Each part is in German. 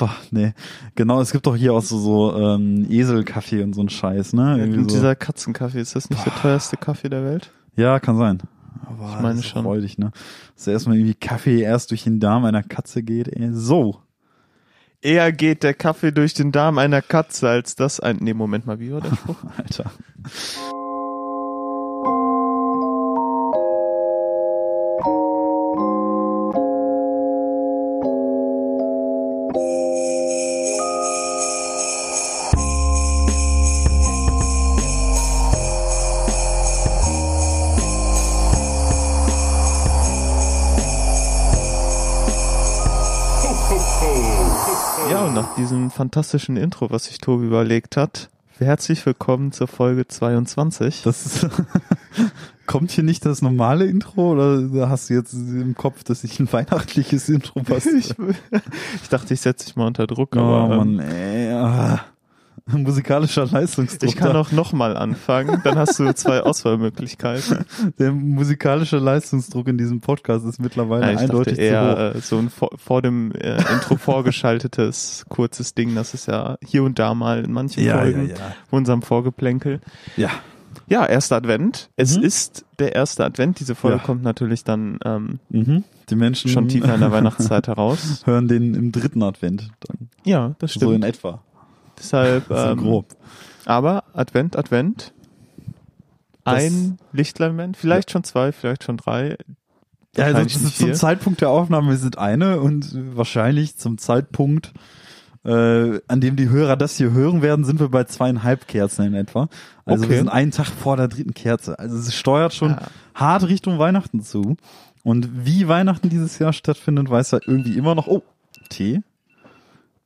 boah, nee. Genau, es gibt doch hier auch so, so ähm, Eselkaffee und so ein Scheiß, ne? Ja, Irgendwie und so. dieser Katzenkaffee, ist das nicht der teuerste Kaffee der Welt? ja, kann sein. Aber Ich meine das ist schon. Freudig, ne? Dass erstmal irgendwie Kaffee erst durch den Darm einer Katze geht. Ey. So. Eher geht der Kaffee durch den Darm einer Katze, als das ein. Nee, Moment mal, wie war der Spruch? Alter. Diesem fantastischen Intro, was sich Tobi überlegt hat, herzlich willkommen zur Folge 22. Das ist, kommt hier nicht das normale Intro oder hast du jetzt im Kopf, dass ich ein weihnachtliches Intro passt? ich, ich dachte, ich setze dich mal unter Druck, oh aber ähm, Mann, ey. Ah. Musikalischer Leistungsdruck. ich kann auch nochmal anfangen, dann hast du zwei Auswahlmöglichkeiten. Der musikalische Leistungsdruck in diesem Podcast ist mittlerweile Nein, ich eindeutig dachte zu hoch. eher äh, so ein vor, vor dem äh, Intro vorgeschaltetes kurzes Ding, das ist ja hier und da mal in manchen Ja, ja, Folgen ja. unserem Vorgeplänkel. Ja. Ja, erster Advent. Es Mhm. ist der erste Advent. Diese Folge Ja. kommt natürlich dann ähm, Mhm. Die Menschen schon tiefer in der Weihnachtszeit heraus. hören den im dritten Advent dann. Ja, das So in stimmt. etwa. Deshalb, ähm, grob. aber Advent, Advent. Ein Lichtlein, vielleicht schon zwei, vielleicht schon drei. Ja, also zum. Zeitpunkt der Aufnahme sind eine und wahrscheinlich zum Zeitpunkt, äh, an dem die Hörer das hier hören werden, sind wir bei zweieinhalb Kerzen in etwa. Also Okay. wir sind einen Tag vor der dritten Kerze. Also es steuert schon Ja. hart Richtung Weihnachten zu. Und wie Weihnachten dieses Jahr stattfindet, weiß ja irgendwie immer noch. Oh, Tee.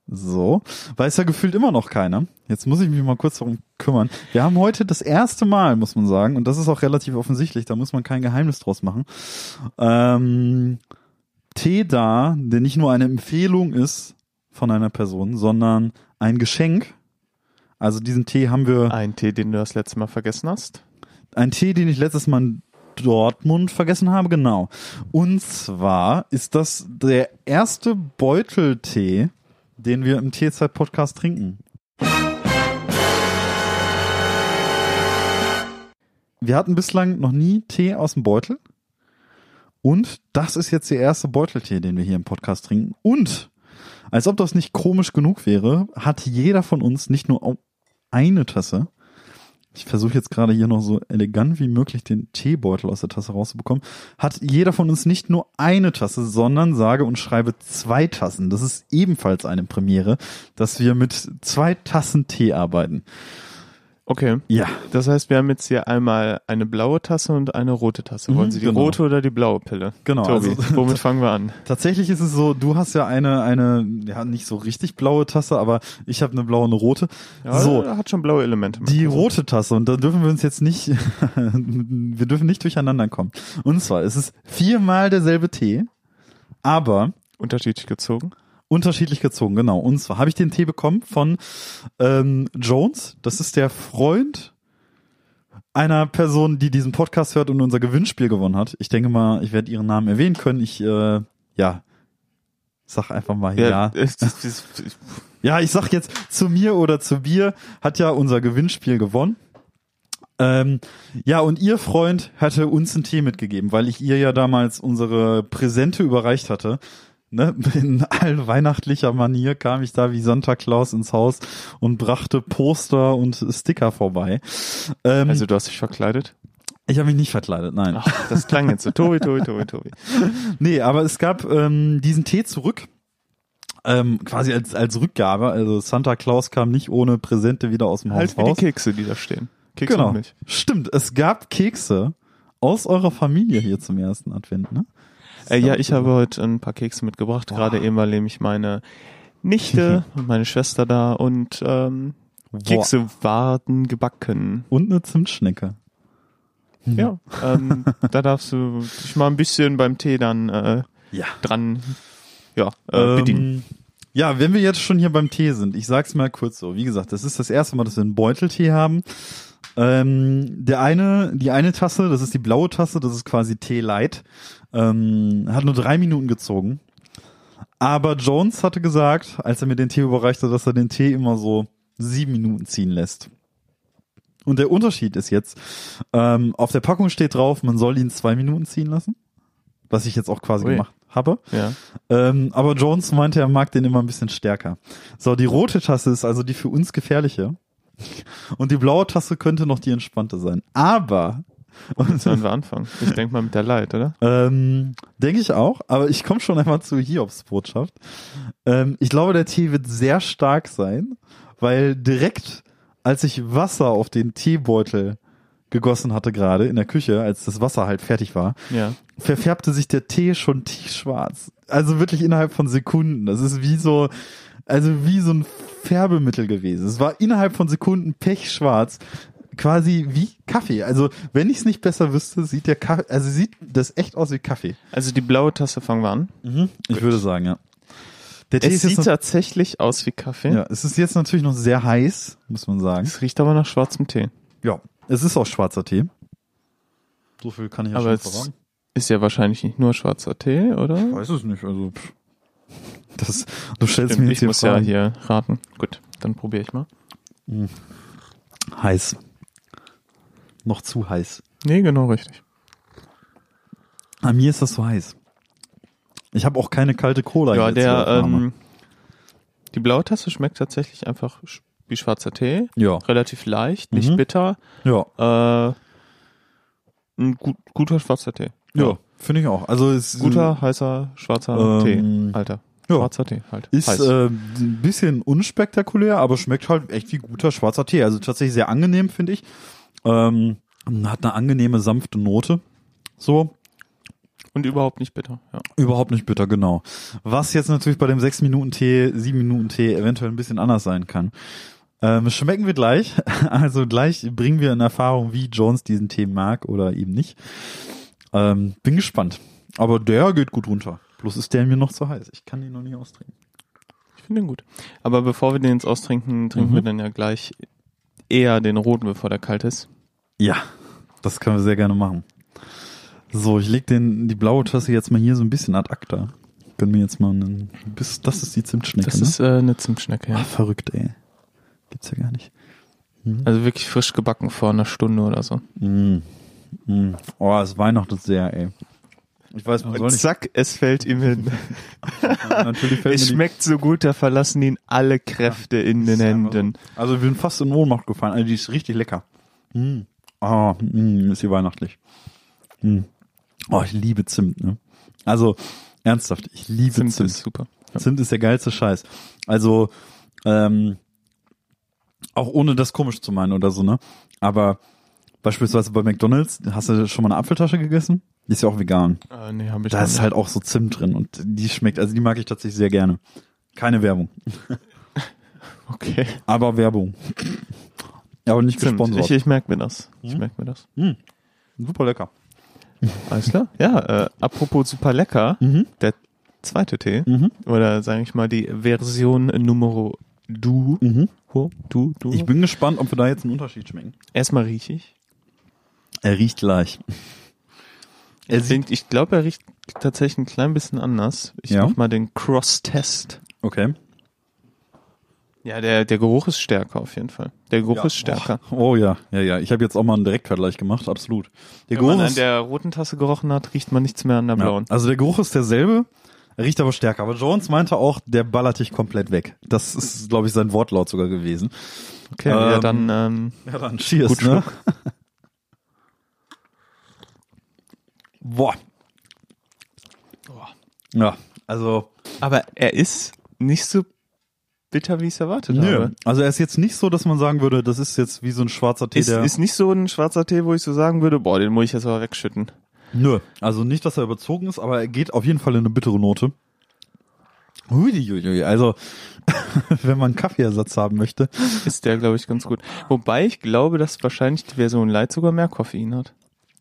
So, weiß ja gefühlt immer noch keiner. Jetzt muss ich mich mal kurz darum kümmern. Wir haben heute das erste Mal, muss man sagen, und das ist auch relativ offensichtlich, da muss man kein Geheimnis draus machen. Ähm, Tee da, der nicht nur eine Empfehlung ist von einer Person, sondern ein Geschenk. Also diesen Tee haben wir, Ein Tee, den du das letzte Mal vergessen hast. ein Tee, den ich letztes Mal in Dortmund vergessen habe, genau. Und zwar ist das der erste Beuteltee, den wir im Teezeit-Podcast trinken. Wir hatten bislang noch nie Tee aus dem Beutel. Und das ist jetzt der erste Beuteltee, den wir hier im Podcast trinken. Und als ob das nicht komisch genug wäre, hat jeder von uns nicht nur eine Tasse. Ich versuche jetzt gerade hier noch so elegant wie möglich den Teebeutel aus der Tasse rauszubekommen. Hat jeder von uns nicht nur eine Tasse, sondern sage und schreibe zwei Tassen. Das ist ebenfalls eine Premiere, dass wir mit zwei Tassen Tee arbeiten. Okay. Ja, Das heißt, wir haben jetzt hier einmal eine blaue Tasse und eine rote Tasse. Mhm, Wollen Sie die genau. rote oder die blaue Pille? Genau, Tobi, also- womit fangen wir an? Tatsächlich ist es so, du hast ja eine, eine, ja, nicht so richtig blaue Tasse, aber ich habe eine blaue, eine rote. Ja, so, hat schon blaue Elemente. die Also, rote Tasse, und da dürfen wir uns jetzt nicht, wir dürfen nicht durcheinander kommen. Und zwar, es ist viermal derselbe Tee, aber Unterschiedlich gezogen. Unterschiedlich gezogen, genau. Und zwar habe ich den Tee bekommen von ähm, Jones, das ist der Freund einer Person, die diesen Podcast hört und unser Gewinnspiel gewonnen hat. Ich denke mal, ich werde ihren Namen erwähnen können. Ich, äh, ja, sag einfach mal ja. es- Ja, ich sag jetzt zu mir oder zu Bier hat ja unser Gewinnspiel gewonnen. Ähm, ja, und ihr Freund hatte uns einen Tee mitgegeben, weil ich ihr ja damals unsere Präsente überreicht hatte. Ne? In allweihnachtlicher Manier kam ich da wie Santa Claus ins Haus und brachte Poster und Sticker vorbei. Ähm, also du hast dich verkleidet? ich habe mich nicht verkleidet, nein. Ach, das klang jetzt so. Tobi, Tobi, Tobi, Tobi. Nee, aber es gab ähm, diesen Tee zurück. Ähm, quasi als, als Rückgabe. Also Santa Claus kam nicht ohne Präsente wieder aus dem Halt Haus wie die raus. Kekse, die da stehen. Kekse genau. Stimmt, es gab Kekse aus eurer Familie hier zum ersten Advent, ne? Äh, ja, ich habe heute ein paar Kekse mitgebracht, Boah. gerade eben, weil nämlich meine Nichte und meine Schwester da und ähm, Kekse waren gebacken. Und eine Zimtschnecke. Ja, ähm, da darfst du dich mal ein bisschen beim Tee dann äh, Ja. dran ja, äh, bedienen. Ähm, ja, wenn wir jetzt schon hier beim Tee sind, ich sag's mal kurz so. Wie gesagt, das ist das erste Mal, dass wir einen Beuteltee haben. Ähm, der eine, die eine Tasse, das ist die blaue Tasse, das ist quasi Tee Light, ähm, hat nur drei Minuten gezogen. Aber Jones hatte gesagt, als er mir den Tee überreichte, dass er den Tee immer so sieben Minuten ziehen lässt. Und der Unterschied ist jetzt, ähm, auf der Packung steht drauf, man soll ihn zwei Minuten ziehen lassen. Was ich jetzt auch quasi Ui. gemacht habe. Ja. Ähm, aber Jones meinte, er mag den immer ein bisschen stärker. So, die rote Tasse ist also die für uns gefährliche. Und die blaue Tasse könnte noch die entspannte sein. Aber, und, Sollen wir anfangen? Ich denke mal mit der Light, oder? ähm, denke ich auch, aber ich komme schon einmal zu Hiobs Botschaft. Ähm, ich glaube, der Tee wird sehr stark sein, weil direkt, als ich Wasser auf den Teebeutel gegossen hatte gerade in der Küche, als das Wasser halt fertig war, Ja. verfärbte sich der Tee schon tiefschwarz. Also wirklich innerhalb von Sekunden. Das ist wie so, also wie so ein Färbemittel gewesen. Es war innerhalb von Sekunden pechschwarz. Quasi wie Kaffee. Also, wenn ich es nicht besser wüsste, sieht der Kaffee, also sieht das echt aus wie Kaffee. Also die blaue Tasse fangen wir an. Ich würde sagen, ja. Der Tee Es sieht noch, tatsächlich aus wie Kaffee. ja, es ist jetzt natürlich noch sehr heiß, muss man sagen. Es riecht aber nach schwarzem Tee. Ja, es ist auch schwarzer Tee. So viel kann ich ja aber schon es verraten. ist ja wahrscheinlich nicht nur schwarzer Tee, oder? Ich weiß es nicht, also pff. das, du stellst Stimmt, mir ich jetzt hier muss ja hier raten. Gut, dann probiere ich mal. Heiß. Noch zu heiß. Nee, genau richtig. An mir ist das so heiß. Ich habe auch keine kalte Cola. Ja, der, Aufnahme. ähm, die blaue Tasse schmeckt tatsächlich einfach wie schwarzer Tee. ja, Relativ leicht, nicht Mhm. bitter. ja, Äh, ein gut, guter schwarzer Tee. ja, finde ich auch. Also es Guter, heißer, schwarzer Ähm, Tee. Alter. ja. Schwarzer Tee halt. ist Heiß. äh, ein bisschen unspektakulär, aber schmeckt halt echt wie guter schwarzer Tee. Also tatsächlich sehr angenehm, finde ich. Ähm, hat eine angenehme sanfte Note. So, Und überhaupt nicht bitter. Ja. Überhaupt nicht bitter, genau. Was jetzt natürlich bei dem 6-Minuten-Tee, 7-Minuten-Tee eventuell ein bisschen anders sein kann. Ähm, schmecken wir gleich. Also gleich bringen wir in Erfahrung, wie Jones diesen Tee mag oder eben nicht. Ähm, bin gespannt. Aber der geht gut runter. Bloß ist der mir noch zu heiß. Ich kann ihn noch nicht austrinken. Ich finde den gut. Aber bevor wir den jetzt austrinken, trinken Mhm. wir dann ja gleich eher den roten, bevor der kalt ist. Ja, das können wir sehr gerne machen. So, ich leg den, die blaue Tasse jetzt mal hier so ein bisschen ad acta. Können wir jetzt mal einen, bis, das ist die Zimtschnecke, Das ne? ist äh, eine Zimtschnecke, ja. Ah, verrückt, ey. Gibt's ja gar nicht. Also wirklich frisch gebacken vor einer Stunde oder so. Mm. Mm. Oh, es weihnachtet sehr, ey. Ich weiß, man soll Und nicht. zack, es fällt ihm hin. Natürlich fällt es schmeckt so gut, da verlassen ihn alle Kräfte in den einfach so. Händen. Also, ich bin fast in Ohnmacht gefallen. Also, die ist richtig lecker. Mm. Oh, mm, ist sie weihnachtlich. Mm. Oh, ich liebe Zimt, ne? Also, ernsthaft, ich liebe Zimt Zimt. ist super. Zimt ist der geilste Scheiß. Also, ähm, auch ohne das komisch zu meinen oder so, ne? Aber beispielsweise bei McDonalds, hast du schon mal eine Apfeltasche gegessen? Die ist ja auch vegan. Äh, nee, hab ich Da ist nicht. halt auch so Zimt drin und die schmeckt, also die mag ich tatsächlich sehr gerne. Keine Werbung, Okay. aber Werbung. aber nicht Zimt. gesponsert. Ich, ich merke mir das. Ich Mhm. merke mir das. Super lecker. Alles klar? Ja, äh, apropos super lecker, Mhm. der zweite Tee, Mhm. oder sage ich mal die Version Numero Du. Mhm. Du, du. Ich bin gespannt, ob wir da jetzt einen Unterschied schmecken. Erstmal riech ich. Er riecht gleich. Er Ich, find, ich glaube, er riecht tatsächlich ein klein bisschen anders. Ich Ja. mach mal den Cross-Test. Okay. Ja, der, der Geruch ist stärker auf jeden Fall. Der Geruch Ja. ist stärker. Oh ja, ja, ja. Ich habe jetzt auch mal einen Direktvergleich gemacht, absolut. Der Wenn man Geruch an ist, der roten Tasse gerochen hat, riecht man nichts mehr an der ja, blauen. also der Geruch ist derselbe, er riecht aber stärker. Aber Jones meinte auch, der ballert dich komplett weg. Das ist, glaube ich, sein Wortlaut sogar gewesen. Okay, ja, Ähm, dann ähm, Ja, dann cheers, Gut ne? Boah. Ja, also Aber er ist nicht so bitter, wie ich es erwartet nö. habe. Also er ist jetzt nicht so, dass man sagen würde, das ist jetzt wie so ein schwarzer Tee, Ist, der ist nicht so ein schwarzer Tee, wo ich so sagen würde, boah, den muss ich jetzt aber wegschütten. Nö, also nicht, dass er überzogen ist, aber er geht auf jeden Fall in eine bittere Note. Huiuiui, also wenn man einen Kaffeeersatz haben möchte. Ist der, glaube ich, ganz gut. Wobei ich glaube, dass wahrscheinlich die Version Light sogar mehr Koffein hat.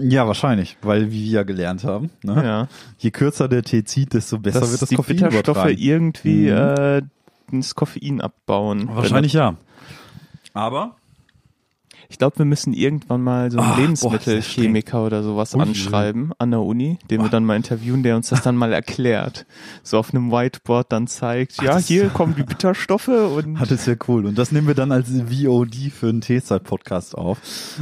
Ja, wahrscheinlich, weil wie wir ja gelernt haben, ne? Ja. je kürzer der Tee zieht, desto besser Dass wird das die Koffein Bitterstoffe übertragen. irgendwie Mhm. äh, das Koffein abbauen. Wahrscheinlich ja. Aber Ich glaube, wir müssen irgendwann mal so einen Ach, boah, Lebensmittelchemiker oder sowas Ui. anschreiben an der Uni, den wir dann mal interviewen, der uns das dann mal erklärt. So auf einem Whiteboard dann zeigt, ja, das- hier kommen die Bitterstoffe und Hat es ja cool. Und das nehmen wir dann als VOD für einen Teezeit-Podcast auf.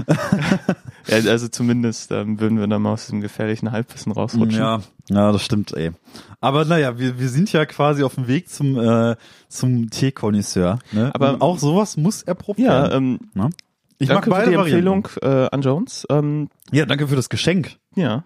ja, also zumindest ähm, würden wir dann mal aus diesem gefährlichen Halbwissen rausrutschen. Ja, ja, das stimmt, ey. Aber naja, wir, wir sind ja quasi auf dem Weg zum, äh, zum Teekonnoisseur. Ne? Aber- Und auch sowas muss erprobt Ja, werden. ähm, Ne? Ich danke mag für beide die Varianten. Empfehlung äh, an Jones. Ähm, Ja, danke für das Geschenk. ja.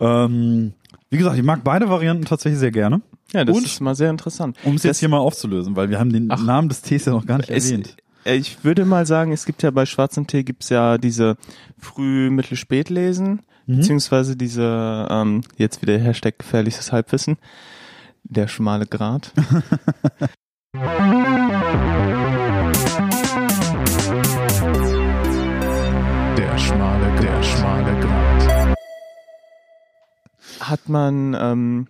Ähm, wie gesagt, ich mag beide Varianten tatsächlich sehr gerne. ja, das Und? ist mal sehr interessant. Um es jetzt hier mal aufzulösen, weil wir haben den Ach. Namen des Tees ja noch gar nicht Es, erwähnt. äh, ich würde mal sagen, es gibt ja bei schwarzem Tee gibt's ja diese Früh-, Mittel-, Spätlesen, Mhm. beziehungsweise diese, ähm, jetzt wieder Hashtag gefährliches Halbwissen, der schmale Grat. Hat man ähm,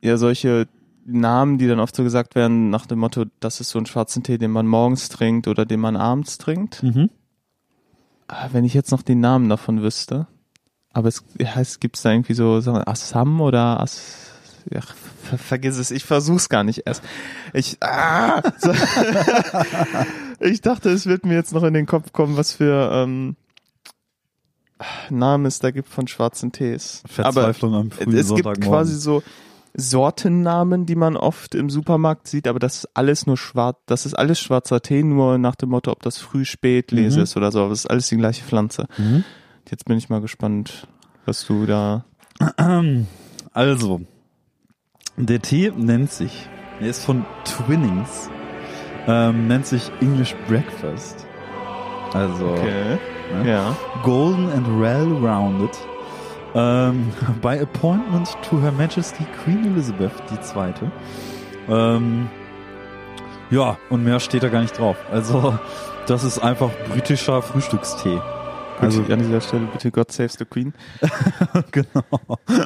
ja solche Namen, die dann oft so gesagt werden, nach dem Motto, das ist so ein schwarzen Tee, den man morgens trinkt oder den man abends trinkt. Mhm. Ah, Wenn ich jetzt noch den Namen davon wüsste. Aber es heißt, gibt's da irgendwie so, sagen wir, Assam oder Ass, ja, ver vergiss es, ich versuch's gar nicht erst. Ich, ah, so. ich dachte, es wird mir jetzt noch in den Kopf kommen, was für ähm, Namen es da gibt von schwarzen Tees. Aber Verzweiflung am frühen es gibt quasi so Sortennamen, die man oft im Supermarkt sieht, aber das ist alles nur schwarz, das ist alles schwarzer Tee, nur nach dem Motto, ob das früh, spät, lese Mhm. ist oder so, aber es ist alles die gleiche Pflanze. Mhm. Jetzt bin ich mal gespannt, was du da. Also, der Tee nennt sich, er ist von Twinnings, ähm, nennt sich English Breakfast. Also Okay. Ne? Ja. Golden and Well-Rounded. Ähm, by appointment to Her Majesty Queen Elizabeth II. Ähm, ja, und mehr steht da gar nicht drauf. Also, das ist einfach britischer Frühstückstee. Also Also, an dieser Stelle bitte God Save the Queen. genau.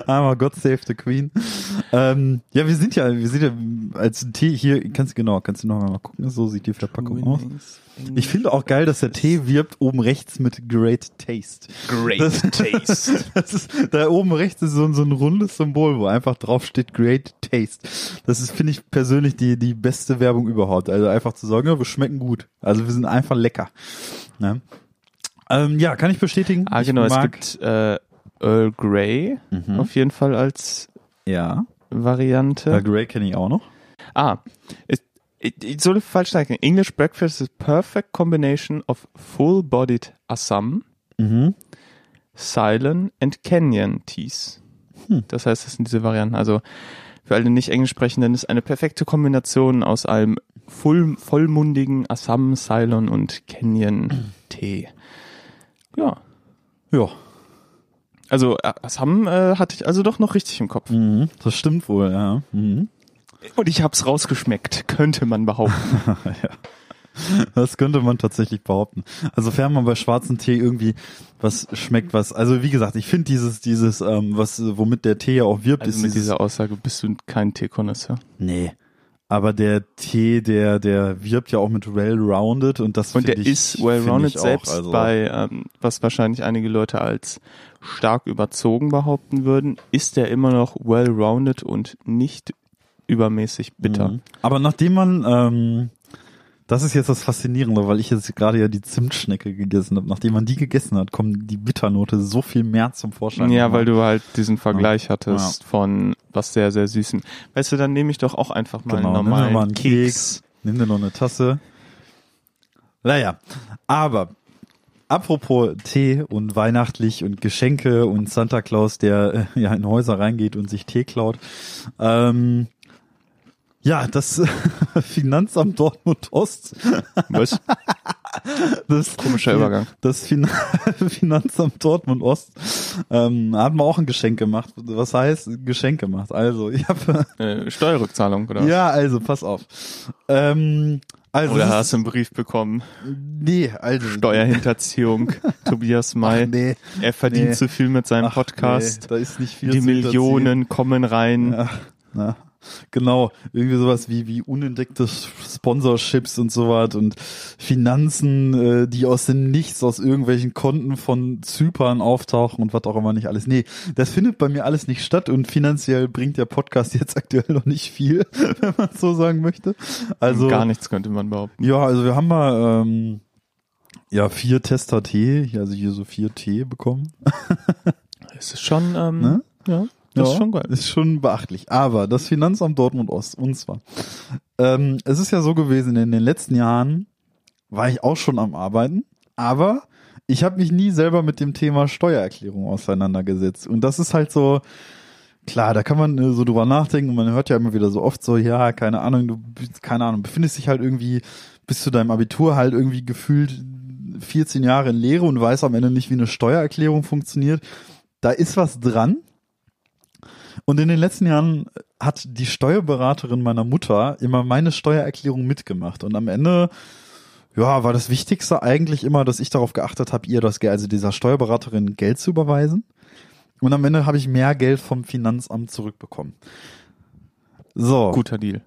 Einmal God save the Queen. Ähm, ja, wir sind ja, wir sind ja als Tee hier, kannst du genau, kannst du noch mal gucken, so sieht die Verpackung aus. Ich finde auch geil, dass der Tee wirbt oben rechts mit Great Taste. Great Das- Taste. Das ist, da oben rechts ist so, ein- so ein rundes Symbol, wo einfach drauf steht Great Taste. Das ist, finde ich persönlich die, die beste Werbung überhaupt. Also einfach zu sagen, ja, wir schmecken gut. Also wir sind einfach lecker. Ne? Ähm, ja, kann ich bestätigen. Ah, ich genau, es gibt äh, Earl Grey Mhm. auf jeden Fall als Ja, Variante. Earl Grey kenne ich auch noch. Ah, ich, ich, ich soll falsch sagen. English breakfast is a perfect combination of full-bodied Assam, Mhm. Ceylon and Kenyan Teas. Hm. Das heißt, das sind diese Varianten. Also für alle nicht Englisch sprechenden ist eine perfekte Kombination aus einem voll, vollmundigen Assam, Ceylon und Kenyan Tee. Ja. Ja, Also äh, Assam äh, hatte ich also doch noch richtig im Kopf. mhm. das stimmt wohl, ja. Mhm. Und ich hab's rausgeschmeckt, könnte man behaupten. ja. Das könnte man tatsächlich behaupten. Also fern man bei schwarzen Tee irgendwie was schmeckt, was, also wie gesagt, ich finde dieses, dieses, ähm, was, womit der Tee ja auch wirbt, Also ist mit dieses, dieser Aussage bist du kein Teekonnoisseur. nee. Aber der Tee, der, der wirbt ja auch mit well-rounded und das Und finde der ich, ist well-rounded finde ich auch, selbst also, bei, ähm, was wahrscheinlich einige Leute als stark überzogen behaupten würden, ist der immer noch well-rounded und nicht übermäßig bitter. Mhm. Aber nachdem man, ähm, das ist jetzt das Faszinierende, weil ich jetzt gerade ja die Zimtschnecke gegessen habe. Nachdem man die gegessen hat, kommt die Bitternote so viel mehr zum Vorschein. Ja, weil du halt diesen Vergleich hattest von was sehr, sehr Süßen. Weißt du, dann nehme ich doch auch einfach mal Genau, einen nimm dir normalen mal einen Keks. Nimm dir noch eine Tasse. Naja, aber apropos Tee und weihnachtlich und Geschenke und Santa Claus, der äh, ja in Häuser reingeht und sich Tee klaut. Ähm, ja, das Finanzamt Dortmund Ost. Was? Das, Komischer Übergang. Das fin Finanzamt Dortmund Ost ähm, hat mir auch ein Geschenk gemacht. Was heißt Geschenk gemacht? Also, ich habe Äh, Steuerrückzahlung, oder? ja, also pass auf. Ähm, also Oder hast du einen Brief bekommen? Nee, also Steuerhinterziehung. Tobias May. Ach, nee. Er verdient Nee. zu viel mit seinem Ach, Podcast. Nee, da ist nicht viel Die. Millionen kommen rein. Ja, na. Genau, irgendwie sowas wie wie unentdeckte Sponsorships und sowas und Finanzen, äh, die aus dem Nichts aus irgendwelchen Konten von Zypern auftauchen und was auch immer nicht alles. Nee, das findet bei mir alles nicht statt und finanziell bringt der Podcast jetzt aktuell noch nicht viel, wenn man so sagen möchte. Also Gar nichts könnte man behaupten. ja, also wir haben mal ähm, ja vier Tester Tee, also hier so vier Tee bekommen. Es ist schon, ähm, Ne? ja, das ist Ja, schon geil. Ist schon beachtlich. Aber das Finanzamt Dortmund Ost, und zwar, ähm, es ist ja so gewesen, in den letzten Jahren war ich auch schon am Arbeiten, aber ich habe mich nie selber mit dem Thema Steuererklärung auseinandergesetzt. Und das ist halt so, klar, da kann man äh, so drüber nachdenken und man hört ja immer wieder so oft so, ja, keine Ahnung, du, keine Ahnung, befindest dich halt irgendwie bis zu deinem Abitur halt irgendwie gefühlt 14 Jahre in Lehre und weiß am Ende nicht, wie eine Steuererklärung funktioniert. Da ist was dran. Und in den letzten Jahren hat die Steuerberaterin meiner Mutter immer meine Steuererklärung mitgemacht. Und am Ende, ja, war das Wichtigste eigentlich immer, dass ich darauf geachtet habe, ihr das Geld, also dieser Steuerberaterin Geld zu überweisen. Und am Ende habe ich mehr Geld vom Finanzamt zurückbekommen. So. Guter Deal.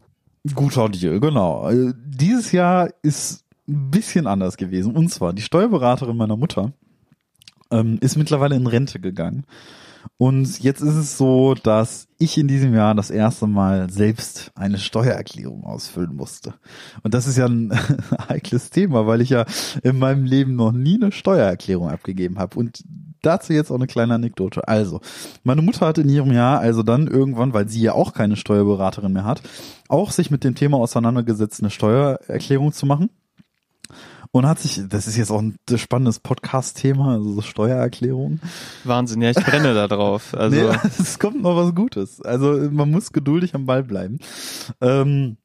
Guter Deal, genau. Äh, Dieses Jahr ist ein bisschen anders gewesen. Und zwar, die Steuerberaterin meiner Mutter ähm, ist mittlerweile in Rente gegangen. Und jetzt ist es so, dass ich in diesem Jahr das erste Mal selbst eine Steuererklärung ausfüllen musste. Und das ist ja ein heikles Thema, weil ich ja in meinem Leben noch nie eine Steuererklärung abgegeben habe. Und dazu jetzt auch eine kleine Anekdote. Also, meine Mutter hat in ihrem Jahr also dann irgendwann, weil sie ja auch keine Steuerberaterin mehr hat, auch sich mit dem Thema auseinandergesetzt, eine Steuererklärung zu machen. Und hat sich, das ist jetzt auch ein spannendes Podcast-Thema, also so Steuererklärung. Wahnsinn, ja, ich brenne da drauf. Also, nee, es kommt noch was Gutes. Also man muss geduldig am Ball bleiben. Ähm,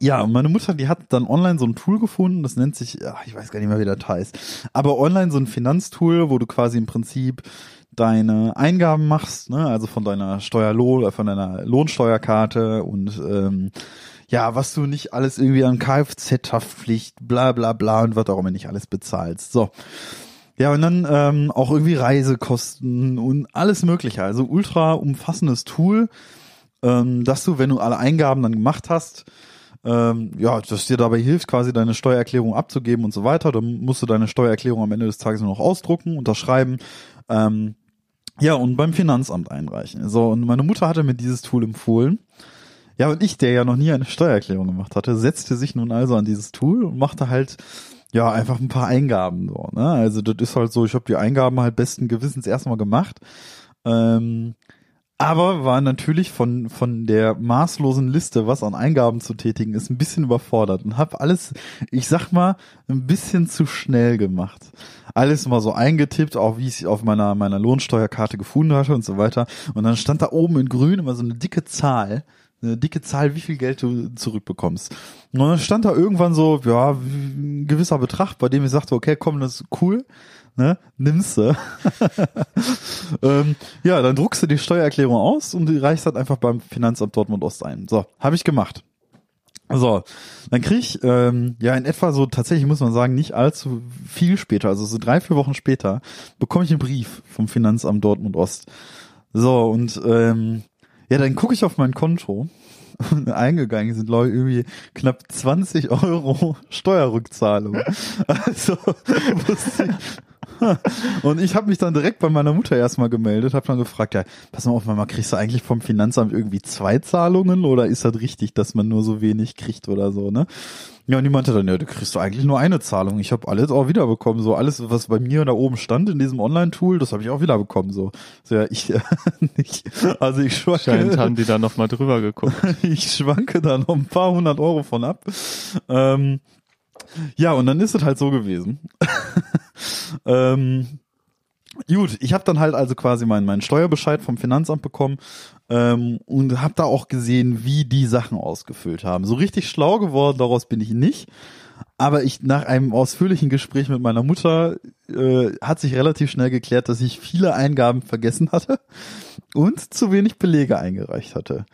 ja, meine Mutter, die hat dann online so ein Tool gefunden, das nennt sich, ach, ich weiß gar nicht mehr, wie das heißt, aber online so ein Finanztool, wo du quasi im Prinzip deine Eingaben machst, ne, also von deiner Steuerlohn, äh, von deiner Lohnsteuerkarte und ähm, ja, was du nicht alles irgendwie an Kfz-Haftpflicht, bla bla bla und was auch immer nicht alles bezahlst. So. Ja, und dann ähm, auch irgendwie Reisekosten und alles mögliche. Also ultra umfassendes Tool, ähm, dass du, wenn du alle Eingaben dann gemacht hast, ähm, ja, das dir dabei hilft, quasi deine Steuererklärung abzugeben und so weiter. Dann musst du deine Steuererklärung am Ende des Tages nur noch ausdrucken, unterschreiben. Ähm, ja, und beim Finanzamt einreichen. So, und meine Mutter hatte mir dieses Tool empfohlen. Ja, und ich, der ja noch nie eine Steuererklärung gemacht hatte, setzte sich nun also an dieses Tool und machte halt ja einfach ein paar Eingaben so. Ne? Also das ist halt so, ich habe die Eingaben halt besten Gewissens erstmal gemacht. Ähm, aber war natürlich von von der maßlosen Liste, was an Eingaben zu tätigen ist, ein bisschen überfordert und habe alles, ich sag mal, ein bisschen zu schnell gemacht. Alles mal so eingetippt, auch wie ich es auf meiner meiner Lohnsteuerkarte gefunden hatte und so weiter. Und dann stand da oben in Grün immer so eine dicke Zahl, eine dicke Zahl, wie viel Geld du zurückbekommst. Und dann stand da irgendwann so, ja, ein gewisser Betrag, bei dem ich sagte, okay, komm, das ist cool, ne, nimmst du. ähm, ja, dann druckst du die Steuererklärung aus und die reichst halt einfach beim Finanzamt Dortmund Ost ein. So, habe ich gemacht. So, dann krieg ich ähm, ja in etwa so tatsächlich muss man sagen nicht allzu viel später, also so drei vier Wochen später bekomme ich einen Brief vom Finanzamt Dortmund Ost. So und ähm, ja, dann gucke ich auf mein Konto eingegangen sind ich irgendwie knapp 20 Euro Steuerrückzahlung. Also wusste ich, und ich habe mich dann direkt bei meiner Mutter erstmal gemeldet, habe dann gefragt, ja, pass mal auf, Mama, kriegst du eigentlich vom Finanzamt irgendwie zwei Zahlungen oder ist das richtig, dass man nur so wenig kriegt oder so, ne? Ja, und die meinte dann, ja, du kriegst du eigentlich nur eine Zahlung. Ich habe alles auch wiederbekommen. So alles, was bei mir da oben stand in diesem Online-Tool, das habe ich auch wiederbekommen. So, so ja, ich, ich also ich Scheint schwanke, haben die da nochmal drüber geguckt. ich schwanke da noch ein paar hundert Euro von ab. Ähm, ja, und dann ist es halt so gewesen. ähm, gut, ich habe dann halt also quasi meinen meinen Steuerbescheid vom Finanzamt bekommen ähm, und habe da auch gesehen, wie die Sachen ausgefüllt haben. So richtig schlau geworden, daraus bin ich nicht. Aber ich nach einem ausführlichen Gespräch mit meiner Mutter äh, hat sich relativ schnell geklärt, dass ich viele Eingaben vergessen hatte und zu wenig Belege eingereicht hatte.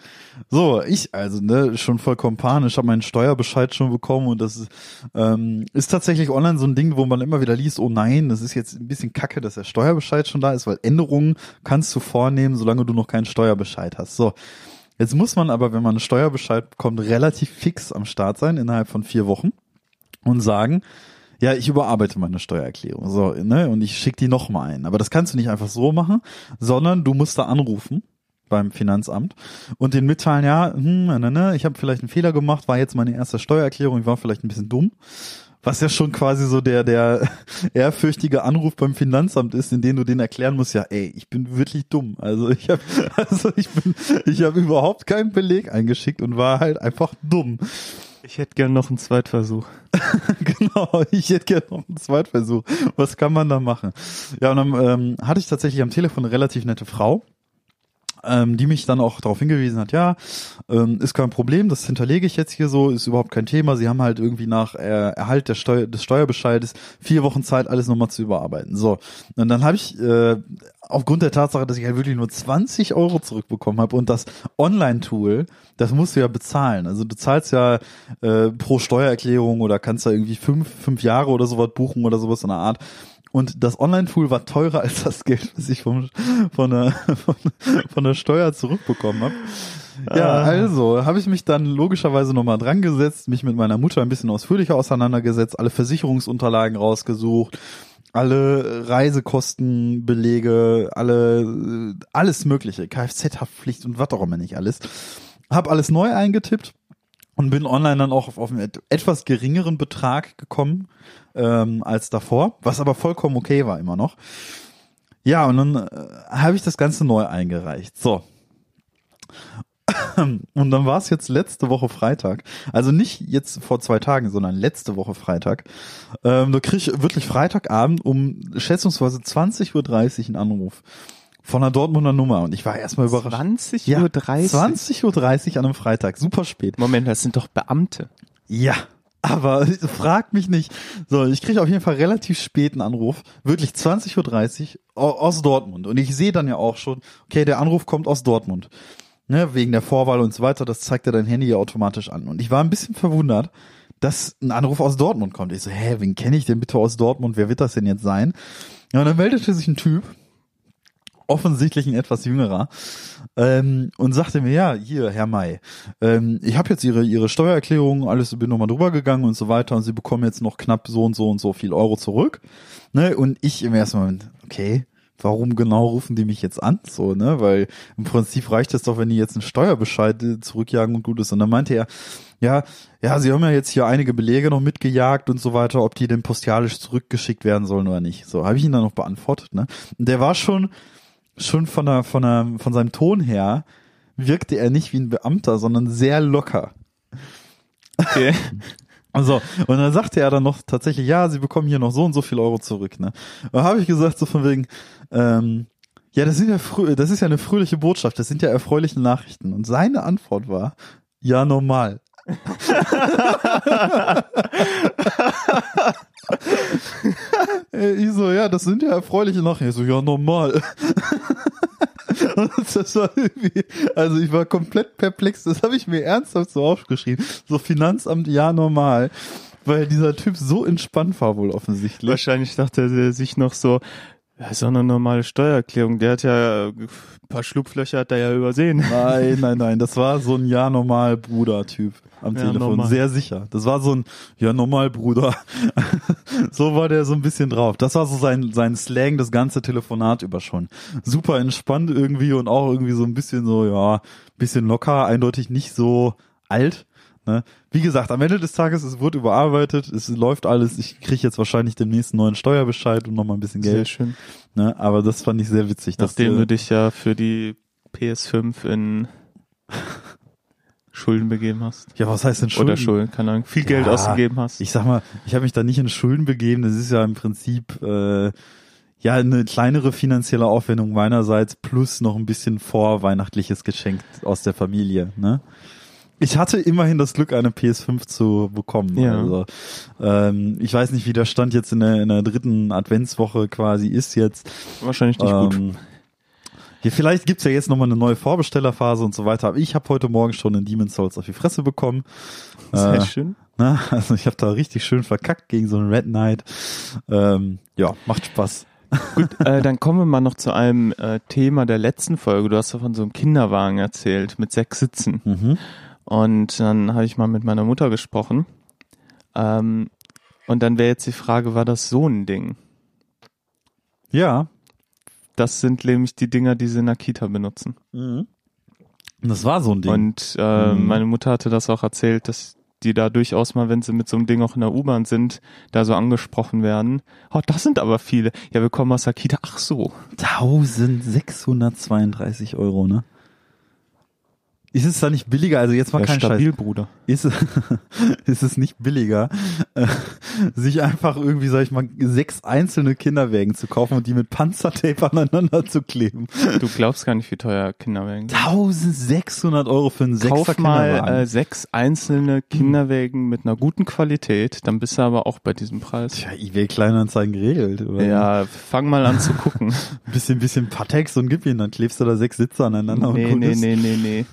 So, ich also ne schon vollkommen panisch, habe meinen Steuerbescheid schon bekommen und das ist, ähm, ist tatsächlich online so ein Ding, wo man immer wieder liest, oh nein, das ist jetzt ein bisschen kacke, dass der Steuerbescheid schon da ist, weil Änderungen kannst du vornehmen, solange du noch keinen Steuerbescheid hast. So, Jetzt muss man aber, wenn man einen Steuerbescheid bekommt, relativ fix am Start sein, innerhalb von vier Wochen und sagen, ja, ich überarbeite meine Steuererklärung. So, ne? Und ich schicke die nochmal ein. Aber das kannst du nicht einfach so machen, sondern du musst da anrufen beim Finanzamt und den mitteilen, ja, hm, ne, ne, ich habe vielleicht einen Fehler gemacht, war jetzt meine erste Steuererklärung, ich war vielleicht ein bisschen dumm. Was ja schon quasi so der, der ehrfürchtige Anruf beim Finanzamt ist, in dem du denen erklären musst, ja, ey, ich bin wirklich dumm. Also ich habe also ich bin, ich habe überhaupt keinen Beleg eingeschickt und war halt einfach dumm. Ich hätte gern noch einen Zweitversuch. genau, ich hätte gerne noch einen Zweitversuch. Was kann man da machen? Ja, und dann ähm, hatte ich tatsächlich am Telefon eine relativ nette Frau, ähm, die mich dann auch darauf hingewiesen hat, ja, ähm, ist kein Problem, das hinterlege ich jetzt hier so, ist überhaupt kein Thema. Sie haben halt irgendwie nach äh, Erhalt der Steuer, des Steuerbescheides vier Wochen Zeit, alles nochmal zu überarbeiten. So, und dann habe ich äh, aufgrund der Tatsache, dass ich halt wirklich nur 20 Euro zurückbekommen habe und das Online-Tool, das musst du ja bezahlen. Also du zahlst ja äh, pro Steuererklärung oder kannst da irgendwie fünf, fünf Jahre oder sowas buchen oder sowas in der Art. Und das Online-Tool war teurer als das Geld, was ich vom, von, der, von, von der Steuer zurückbekommen habe. Ja, Ah. also habe ich mich dann logischerweise nochmal dran gesetzt, mich mit meiner Mutter ein bisschen ausführlicher auseinandergesetzt, alle Versicherungsunterlagen rausgesucht, alle Reisekostenbelege, alle alles mögliche, Kfz-Haftpflicht und was auch immer nicht alles. Hab alles neu eingetippt und bin online dann auch auf, auf einen et- etwas geringeren Betrag gekommen ähm, als davor, was aber vollkommen okay war immer noch. Ja, und dann äh, habe ich das Ganze neu eingereicht. So. Und dann war es jetzt letzte Woche Freitag. Also nicht jetzt vor zwei Tagen, sondern letzte Woche Freitag. Ähm, da krieg ich wirklich Freitagabend um schätzungsweise 20.30 Uhr einen Anruf von einer Dortmunder Nummer. Und ich war erstmal überrascht. 20 Ja, Uhr 30. 20.30 Uhr an einem Freitag. Super spät. Moment, das sind doch Beamte. Ja, aber frag mich nicht. So, ich kriege auf jeden Fall relativ späten Anruf, wirklich 20.30 Uhr au- aus Dortmund. Und ich sehe dann ja auch schon, okay, der Anruf kommt aus Dortmund. Ne, wegen der Vorwahl und so weiter, das zeigt ja dein Handy ja automatisch an. Und ich war ein bisschen verwundert, dass ein Anruf aus Dortmund kommt. Ich so, hä, wen kenne ich denn bitte aus Dortmund? Wer wird das denn jetzt sein? Ja, und dann meldete sich ein Typ, offensichtlich ein etwas jüngerer, ähm, und sagte mir, ja, hier, Herr May, ähm, ich habe jetzt Ihre Ihre Steuererklärung, alles bin nochmal drüber gegangen und so weiter und Sie bekommen jetzt noch knapp so und so und so viel Euro zurück. Ne? Und ich im ersten Moment, okay, warum genau rufen die mich jetzt an? So, ne? Weil im Prinzip reicht es doch, wenn die jetzt einen Steuerbescheid äh, zurückjagen und gut ist. Und dann meinte er, ja, ja, sie haben ja jetzt hier einige Belege noch mitgejagt und so weiter, ob die denn postialisch zurückgeschickt werden sollen oder nicht. So, habe ich ihn dann noch beantwortet, ne? Und der war schon, schon von der, von der, von seinem Ton her, wirkte er nicht wie ein Beamter, sondern sehr locker. Okay. Also, und dann sagte er dann noch tatsächlich, ja, sie bekommen hier noch so und so viel Euro zurück, ne? Dann habe ich gesagt, so von wegen, ähm, ja, das sind ja frö das ist ja eine fröhliche Botschaft, das sind ja erfreuliche Nachrichten. Und seine Antwort war, ja, normal. Ich so, ja, das sind ja erfreuliche Nachrichten. Ich so, ja, normal. Das war irgendwie, also ich war komplett perplex. Das habe ich mir ernsthaft so aufgeschrieben. So Finanzamt, ja, normal. Weil dieser Typ so entspannt war wohl offensichtlich. Wahrscheinlich dachte er sich noch so, ja, ist doch eine normale Steuererklärung. Der hat ja, ein paar Schlupflöcher hat er ja übersehen. Nein, nein, nein, das war so ein ja normal Bruder-Typ am Ja, Telefon, normal. sehr sicher. Das war so ein ja normal Bruder. so war der so ein bisschen drauf. Das war so sein sein Slang das ganze Telefonat über schon. Super entspannt irgendwie und auch irgendwie so ein bisschen so ja, bisschen locker, eindeutig nicht so alt. Ne? Wie gesagt, am Ende des Tages, es wurde überarbeitet, es läuft alles. Ich kriege jetzt wahrscheinlich demnächst einen neuen Steuerbescheid und nochmal ein bisschen Sehr Geld. schön. Ne? Aber das fand ich sehr witzig. dass, Nachdem äh, du dich ja für die PS5 in Schulden begeben hast. ja, was heißt denn Schulden? Oder Schulden, keine Ahnung, viel Geld Ja, ausgegeben hast. Ich sag mal, ich habe mich da nicht in Schulden begeben. Das ist ja im Prinzip äh, ja eine kleinere finanzielle Aufwendung meinerseits plus noch ein bisschen vorweihnachtliches Geschenk aus der Familie. Ne? Ich hatte immerhin das Glück, eine PS5 zu bekommen. Ja. Also, ähm, ich weiß nicht, wie der Stand jetzt in der, in der dritten Adventswoche quasi ist jetzt. Wahrscheinlich nicht gut. Ähm, hier, vielleicht gibt's ja jetzt nochmal eine neue Vorbestellerphase und so weiter. Aber ich habe heute Morgen schon in Demon's Souls auf die Fresse bekommen. Sehr äh, schön. Ne? Also ich habe da richtig schön verkackt gegen so einen Red Knight. Ähm, ja, macht Spaß. Gut, äh, dann kommen wir mal noch zu einem äh, Thema der letzten Folge. Du hast ja von so einem Kinderwagen erzählt mit sechs Sitzen. Mhm. Und dann habe ich mal mit meiner Mutter gesprochen. Ähm, und dann wäre jetzt die Frage, war das so ein Ding? Ja. Das sind nämlich die Dinger, die sie in der Kita benutzen. Mhm. Das war so ein Ding. Und äh, Mhm. meine Mutter hatte das auch erzählt, dass die da durchaus mal, wenn sie mit so einem Ding auch in der U-Bahn sind, da so angesprochen werden. Oh, das sind aber viele. Ja, wir kommen aus der Kita. Ach so. 1632 Euro, ne? Ist es da nicht billiger? Also jetzt mal Ja, kein stabil, Bruder. Scheiß. Ist, ist es nicht billiger, äh, sich einfach irgendwie, sag ich mal, sechs einzelne Kinderwägen zu kaufen und die mit Panzertape aneinander zu kleben? Du glaubst gar nicht, wie teuer Kinderwägen sind. 1600 Euro für einen Sechser Kauf mal äh, sechs einzelne Kinderwägen mit einer guten Qualität, dann bist du aber auch bei diesem Preis. Tja, eBay Kleinanzeigen geregelt, oder? Ja, fang mal an zu gucken. Ein bisschen, bisschen Patex und gib ihn, dann klebst du da sechs Sitze aneinander nee, und nee, nee, nee, nee.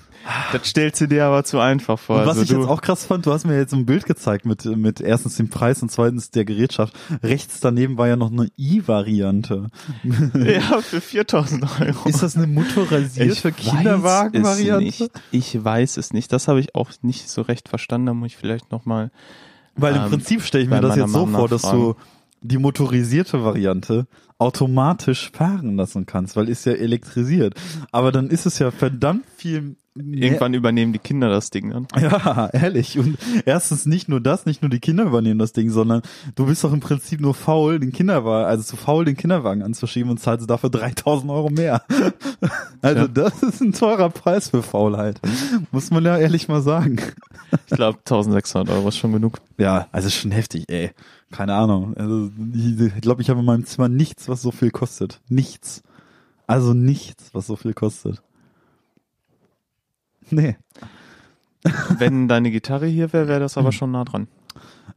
Das stellst du dir aber zu einfach vor. Und was also ich jetzt auch krass fand, du hast mir jetzt ein Bild gezeigt mit, mit erstens dem Preis und zweitens der Gerätschaft. Rechts daneben war ja noch eine i-Variante. ja, für 4000 Euro. Ist das eine motorisierte Kinderwagen-Variante? Ich weiß es nicht. Das habe ich auch nicht so recht verstanden. Da muss ich vielleicht nochmal. Weil im Ähm, Prinzip stelle ich mir das jetzt so Mom vor, dass du die motorisierte Variante automatisch fahren lassen kannst, weil ist ja elektrisiert. Aber dann ist es ja verdammt viel Irgendwann übernehmen die Kinder das Ding dann. Ja, ehrlich. Und erstens nicht nur das, nicht nur die Kinder übernehmen das Ding, sondern du bist doch im Prinzip nur faul, den Kinderwagen, also zu faul, den Kinderwagen anzuschieben und zahlst dafür 3000 Euro mehr. Also Tja. das ist ein teurer Preis für Faulheit. Muss man ja ehrlich mal sagen. Ich glaube, 1600 Euro ist schon genug. Ja, also ist schon heftig, ey. Keine Ahnung. Also ich glaube, ich habe in meinem Zimmer nichts, was so viel kostet. Nichts. Also nichts, was so viel kostet. Nee. Wenn deine Gitarre hier wäre, wäre das aber schon nah dran.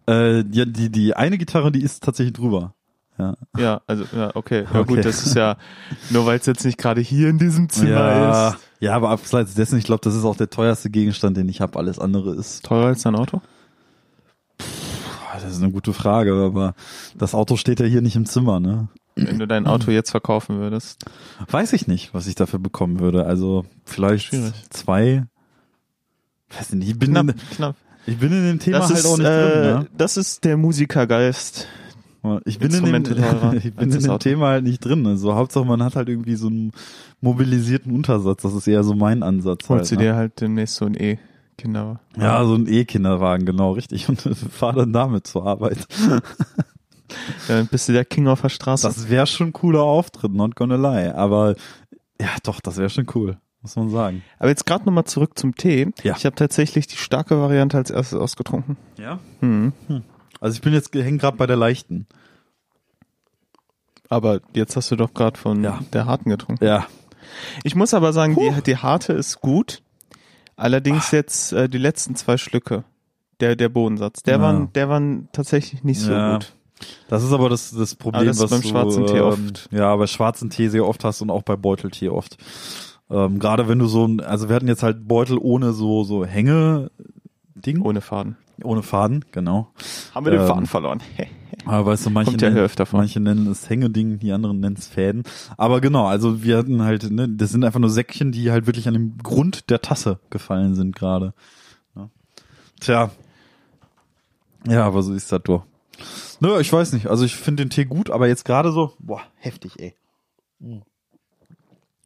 Äh, ja, die, die eine Gitarre, die ist tatsächlich drüber. Ja. Ja, also, ja, okay. Ja Okay. gut, das ist ja, nur weil es jetzt nicht gerade hier in diesem Zimmer ja, ist. ja, aber abseits dessen, ich glaube, das ist auch der teuerste Gegenstand, den ich habe. Alles andere ist, Teurer als dein Auto? boah, das ist eine gute Frage, aber das Auto steht ja hier nicht im Zimmer, ne? Wenn du dein Auto jetzt verkaufen würdest. Weiß ich nicht, was ich dafür bekommen würde. Also vielleicht Schwierig. zwei. Weiß nicht, ich bin, Knapp, in, knapp. ich bin in dem Thema Das halt ist, auch nicht äh, drin, das ist der Musikergeist. ne? Ich bin in dem, ich bin in dem. Thema halt nicht drin. Also Hauptsache man hat halt irgendwie so einen mobilisierten Untersatz. Das ist eher so mein Ansatz. Holst halt, du ne? dir halt demnächst so ein E-Kinder. Ja, so ein E-Kinderwagen, genau, richtig. Und fahr dann damit zur Arbeit. Dann bist du der King auf der Straße. Das wäre schon ein cooler Auftritt, not gonna lie. Aber ja, doch, das wäre schon cool, muss man sagen. Aber jetzt gerade nochmal zurück zum Tee. Ja. Ich habe tatsächlich die starke Variante als erstes ausgetrunken. Ja. Hm. Also ich bin jetzt hängen gerade bei der leichten. Aber jetzt hast du doch gerade von Ja. der harten getrunken. Ja. Ich muss aber sagen, die, die harte ist gut. Allerdings jetzt äh, die letzten zwei Schlücke. Der, der Bodensatz. Der Ja. waren, der waren tatsächlich nicht so Ja. gut. Das ist aber das, das Problem, Aber das was beim du, schwarzen Tee ähm, oft. Ja, bei schwarzen Tee sehr oft hast und auch bei Beuteltee oft. Ähm, Gerade wenn du so, ein- also wir hatten jetzt halt Beutel ohne so so Hänge Ding, Ohne Faden. ohne Faden, genau. Haben wir den Ähm, Faden verloren. Aber weißt du, manche, Kommt ja nennen, manche nennen es Hängeding, die anderen nennen es Fäden. Aber genau, also wir hatten halt, ne, das sind einfach nur Säckchen, die halt wirklich an dem Grund der Tasse gefallen sind gerade. Ja. Tja. Ja, aber so ist das doch. Nö, ich weiß nicht. Also ich finde den Tee gut, aber jetzt gerade so, boah, heftig, ey. Mm.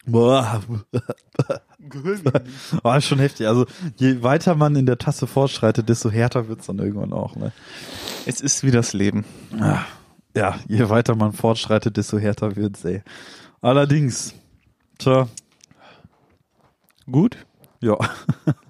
Boah. War schon heftig. Also je weiter man in der Tasse fortschreitet, desto härter wird's dann irgendwann auch. Ne? Es ist wie das Leben. Ah, Ja, je weiter man fortschreitet, desto härter wird's, ey. Allerdings, tja, Gut? Ja.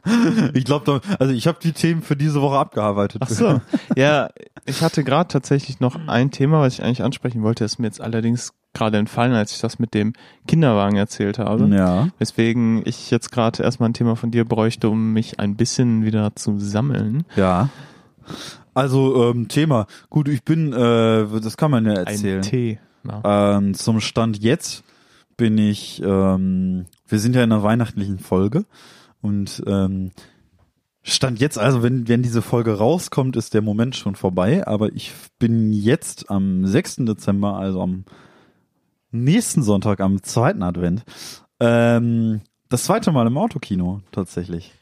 ich glaube, also ich habe die Themen für diese Woche abgearbeitet. Ach so. ja, ich hatte gerade tatsächlich noch ein Thema, was ich eigentlich ansprechen wollte, ist mir jetzt allerdings gerade entfallen, als ich das mit dem Kinderwagen erzählt habe. Ja. Weswegen ich jetzt gerade erstmal ein Thema von dir bräuchte, um mich ein bisschen wieder zu sammeln. Ja. Also ähm, Thema. Gut, ich bin, äh, das kann man ja Ein erzählen. Tee. Ja. Ähm, zum Stand jetzt bin ich, ähm, wir sind ja in einer weihnachtlichen Folge und ähm, Stand jetzt, also wenn, wenn diese Folge rauskommt, ist der Moment schon vorbei, aber ich bin jetzt am 6. Dezember, also am nächsten Sonntag am zweiten Advent. Ähm, das zweite Mal im Autokino tatsächlich.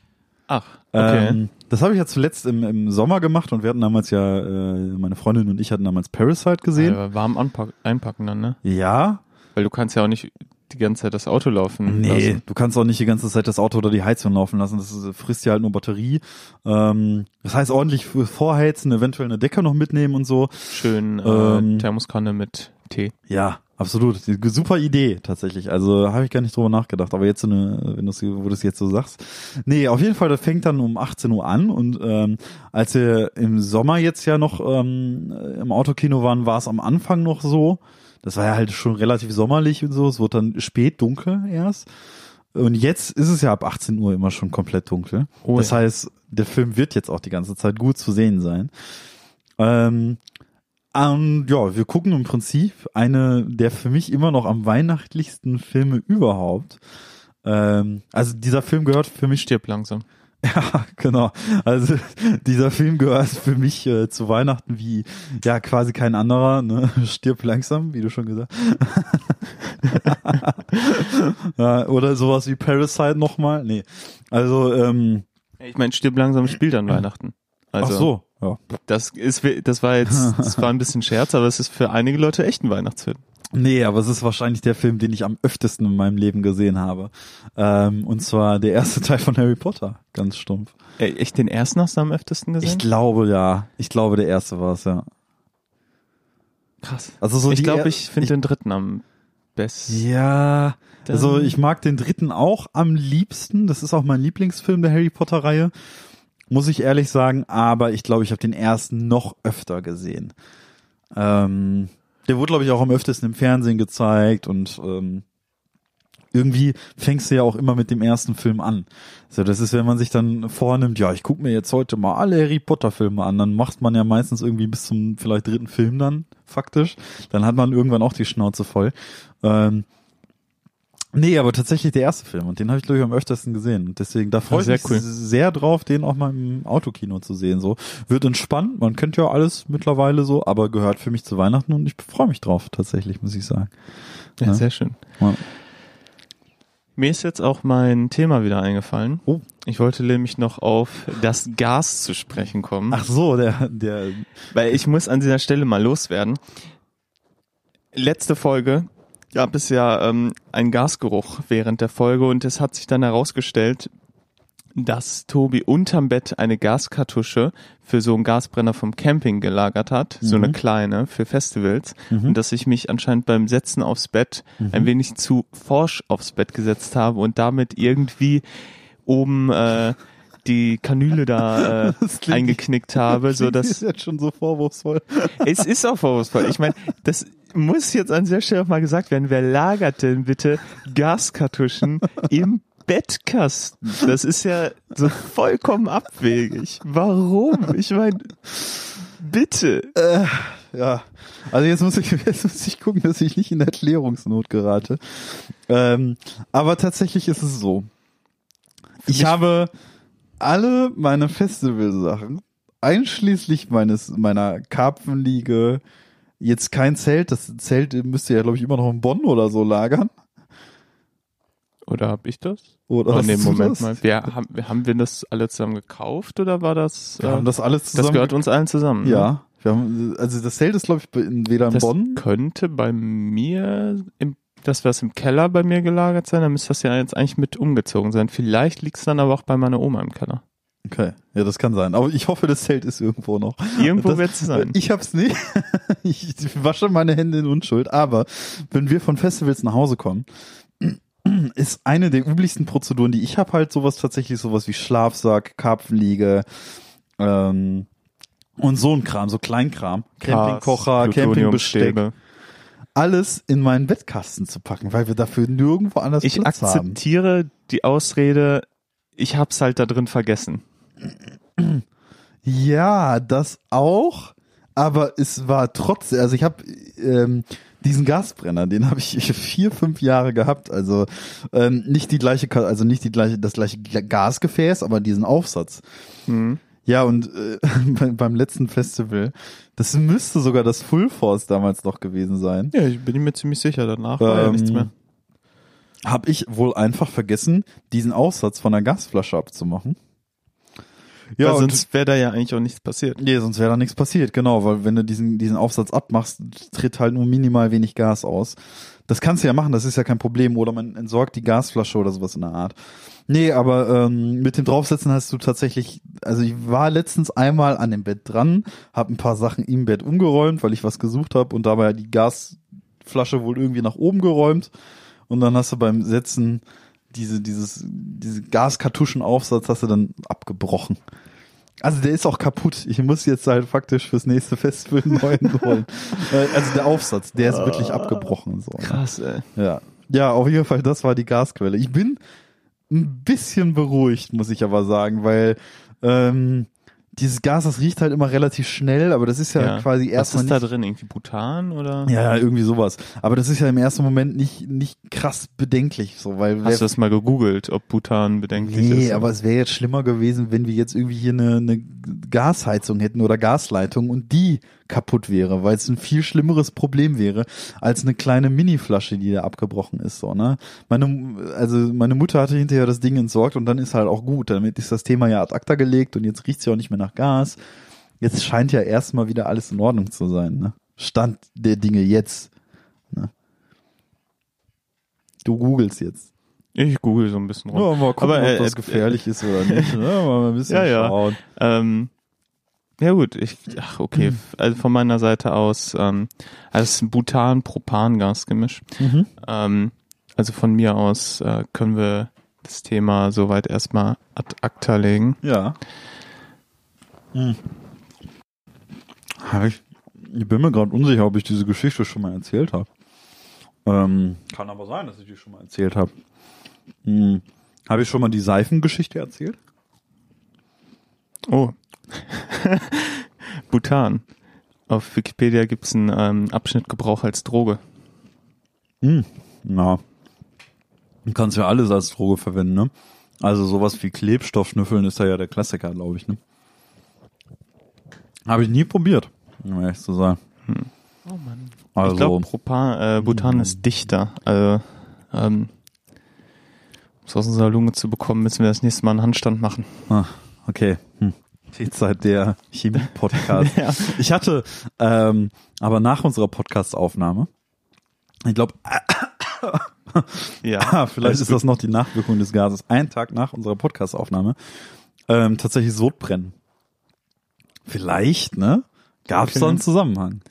Ach, okay. Ähm, das habe ich ja zuletzt im, im Sommer gemacht und wir hatten damals ja, äh, meine Freundin und ich hatten damals Parasite gesehen. Aber warm anpack einpacken dann, ne? Ja, Weil du kannst ja auch nicht die ganze Zeit das Auto laufen Nee, lassen. du kannst auch nicht die ganze Zeit das Auto oder die Heizung laufen lassen. Das frisst ja halt nur Batterie. Ähm, das heißt ordentlich vorheizen, eventuell eine Decke noch mitnehmen und so. Schön äh, Ähm, Thermoskanne mit Tee. Ja, absolut. Super Idee tatsächlich. Also habe ich gar nicht drüber nachgedacht. Aber jetzt so eine, wenn du wo du es jetzt so sagst. Nee, auf jeden Fall, das fängt dann um 18 Uhr an. Und ähm, als wir im Sommer jetzt ja noch ähm, im Autokino waren, war es am Anfang noch so. Das war ja halt schon relativ sommerlich und so. Es wurde dann spät dunkel erst. Und jetzt ist es ja ab 18 Uhr immer schon komplett dunkel. Oh das ja. heißt, der Film wird jetzt auch die ganze Zeit gut zu sehen sein. Ähm, und ja, wir gucken im Prinzip eine der für mich immer noch am weihnachtlichsten Filme überhaupt. Ähm, also dieser Film gehört für mich Stirb langsam. ja, genau. Also dieser Film gehört für mich äh, zu Weihnachten wie ja quasi kein anderer. Ne? Stirb langsam, wie du schon gesagt. ja, oder sowas wie Parasite nochmal. Nee. Also ähm, Ich meine, Stirb langsam spielt an Weihnachten. Also ach so. Ja. das ist das war jetzt das war ein bisschen Scherz, aber es ist für einige Leute echt ein Weihnachtsfilm. Nee, aber es ist wahrscheinlich der Film, den ich am öftesten in meinem Leben gesehen habe. Ähm, und zwar der erste Teil von Harry Potter, ganz stumpf. Echt den ersten hast du am öftesten gesehen? Ich glaube ja. Ich glaube, der erste war es, ja. Krass. Also so ich glaube, ich finde den dritten am besten. Ja, also ich mag den dritten auch am liebsten. Das ist auch mein Lieblingsfilm der Harry Potter Reihe, muss ich ehrlich sagen. Aber ich glaube, ich habe den ersten noch öfter gesehen. Ähm, der wurde, glaube ich, auch am öftesten im Fernsehen gezeigt und ähm, irgendwie fängst du ja auch immer mit dem ersten Film an. So, das ist, wenn man sich dann vornimmt, ja, ich gucke mir jetzt heute mal alle Harry Potter Filme an, dann macht man ja meistens irgendwie bis zum vielleicht dritten Film dann, faktisch. Dann hat man irgendwann auch die Schnauze voll. Ähm, nee, aber tatsächlich der erste Film und den habe ich, glaube ich, am öftesten gesehen. Und deswegen, da freue ich sehr mich cool. sehr drauf, den auch mal im Autokino zu sehen. So Wird entspannt, man kennt ja alles mittlerweile so, aber gehört für mich zu Weihnachten und ich freue mich drauf, tatsächlich, muss ich sagen. Ja, Ja. sehr schön. Ja. Mir ist jetzt auch mein Thema wieder eingefallen. Oh. Ich wollte nämlich noch auf das Gas zu sprechen kommen, Ach so, der, der, weil ich muss an dieser Stelle mal loswerden. Letzte Folge gab es ja ähm, einen Gasgeruch während der Folge und es hat sich dann herausgestellt, dass Tobi unterm Bett eine Gaskartusche für so einen Gasbrenner vom Camping gelagert hat, so Mhm. eine kleine für Festivals und dass ich mich anscheinend beim Setzen aufs Bett Mhm. ein wenig zu forsch aufs Bett gesetzt habe und damit irgendwie oben äh, die Kanüle da äh, klingt- eingeknickt habe, so das ist dass jetzt schon so vorwurfsvoll. es ist auch vorwurfsvoll. Ich meine, das muss jetzt an der Stelle auch mal gesagt werden. Wer lagert denn bitte Gaskartuschen im Bettkasten? Das ist ja so vollkommen abwegig. Warum? Ich meine, bitte. Ja, also jetzt muss ich jetzt muss ich gucken, dass ich nicht in Erklärungsnot gerate. Ähm, aber tatsächlich ist es so. Ich habe alle meine Festivalsachen, einschließlich meines meiner Karpfenliege, jetzt kein Zelt. Das Zelt müsste ja glaube ich immer noch in Bonn oder so lagern. Oder hab ich das? Oder Oh, hast nee, du Moment das? mal. Wir, haben, haben wir das alle zusammen gekauft oder war das? Wir äh, haben das alles zusammen. das gehört uns allen zusammen. ne? ja. Wir haben, also das Zelt ist glaube ich in- weder in Das Bonn. könnte bei mir im das was im Keller bei mir gelagert sein, dann müsste das ja jetzt eigentlich mit umgezogen sein. Vielleicht liegt's dann aber auch bei meiner Oma im Keller. Okay, ja, das kann sein. Aber ich hoffe, das Zelt ist irgendwo noch. Irgendwo Das- wird's sein. Ich hab's nicht. Ich wasche meine Hände in Unschuld. Aber wenn wir von Festivals nach Hause kommen, ist eine der üblichsten Prozeduren, die ich habe, halt sowas tatsächlich sowas wie Schlafsack, Karpfenliege ähm, und so ein Kram, so Kleinkram, Campingkocher, Campingbesteck. Alles in meinen Bettkasten zu packen, weil wir dafür nirgendwo anders Ich Platz haben. akzeptiere die Ausrede, ich hab's halt da drin vergessen. Ja, das auch, aber es war trotzdem, also ich habe ähm, diesen Gasbrenner, den habe ich vier, fünf Jahre gehabt, also ähm, nicht die gleiche, also nicht die gleiche, das gleiche Gasgefäß, aber diesen Aufsatz. Hm. Ja, und äh, bei- beim letzten Festival, das müsste sogar das Full Force damals noch gewesen sein, Ja, ich bin mir ziemlich sicher, danach war ja Ähm, nichts mehr. habe ich wohl einfach vergessen, diesen Aufsatz von der Gasflasche abzumachen. Ja, und sonst wäre da ja eigentlich auch nichts passiert. Nee, sonst wäre da nichts passiert, genau, weil wenn du diesen, diesen Aufsatz abmachst, tritt halt nur minimal wenig Gas aus. Das kannst du ja machen, das ist ja kein Problem. Oder man entsorgt die Gasflasche oder sowas in der Art. Nee, aber ähm, mit dem Draufsetzen hast du tatsächlich, also ich war letztens einmal an dem Bett dran, habe ein paar Sachen im Bett umgeräumt, weil ich was gesucht habe und dabei die Gasflasche wohl irgendwie nach oben geräumt. Und dann hast du beim Setzen diese, dieses, diese Gaskartuschenaufsatz hast du dann abgebrochen. Also der ist auch kaputt. Ich muss jetzt halt faktisch fürs nächste Festival einen neuen holen. Äh, also der Aufsatz, der ist wirklich abgebrochen. So. ne? Krass, ey. Ja. ja, auf jeden Fall, das war die Gasquelle. Ich bin ein bisschen beruhigt, muss ich aber sagen, weil ähm, dieses Gas, das riecht halt immer relativ schnell, aber das ist ja, quasi Was erstmal ist da drin? Irgendwie Butan oder? ja, ja, irgendwie sowas. Aber das ist ja im ersten Moment nicht, nicht krass bedenklich, so, weil Hast du das mal gegoogelt, ob Butan bedenklich ist? Nee, aber es wäre jetzt schlimmer gewesen, wenn wir jetzt irgendwie hier eine, eine Gasheizung hätten oder Gasleitung und die kaputt wäre, weil es ein viel schlimmeres Problem wäre als eine kleine Mini-Flasche, die da abgebrochen ist, so, ne? Meine, also meine Mutter hatte hinterher das Ding entsorgt und dann ist halt auch gut. Damit ist das Thema ja ad acta gelegt und jetzt riecht's ja auch nicht mehr nach Gas. Jetzt scheint ja erstmal wieder alles in Ordnung zu sein, ne? Stand der Dinge jetzt. Ne? Du googelst jetzt. Ich google so ein bisschen rum. Ja, mal gucken, Aber, äh, ob das äh, gefährlich ist oder nicht. Ne? Mal ein bisschen Ja, ja. schauen. Ähm, ja gut, ich, ach okay, Hm. also von meiner Seite aus, ähm, also es ist ein Butan-Propan-Gasgemisch. Mhm. Ähm, also von mir aus äh, können wir das Thema soweit erstmal ad acta legen. Ja. Hm. Hab ich, ich bin mir gerade unsicher, ob ich diese Geschichte schon mal erzählt habe. Ähm, kann aber sein, dass ich die schon mal erzählt habe. Hm. Habe ich schon mal die Seifengeschichte erzählt? Oh. Butan. Auf Wikipedia gibt's einen ähm, Abschnitt Gebrauch als Droge. Hm. Na. Du kannst ja alles als Droge verwenden, ne? Also sowas wie Klebstoff schnüffeln ist da ja der Klassiker, glaube ich, ne? Habe ich nie probiert, um ehrlich zu sein. Oh Mann. Also, ich glaube, Propan, äh, Butan ist dichter. Also, ähm, um es aus unserer Lunge zu bekommen, müssen wir das nächste Mal einen Handstand machen. Ah, okay. Hm. Die Zeit der Chemie-Podcast. Ja. Ich hatte, ähm, aber nach unserer Podcast-Aufnahme, ich glaube, Ja, vielleicht ist das noch die Nachwirkung des Gases, einen Tag nach unserer Podcast-Aufnahme, ähm, tatsächlich Sodbrennen. Vielleicht, ne? Gab es Okay. da einen Zusammenhang?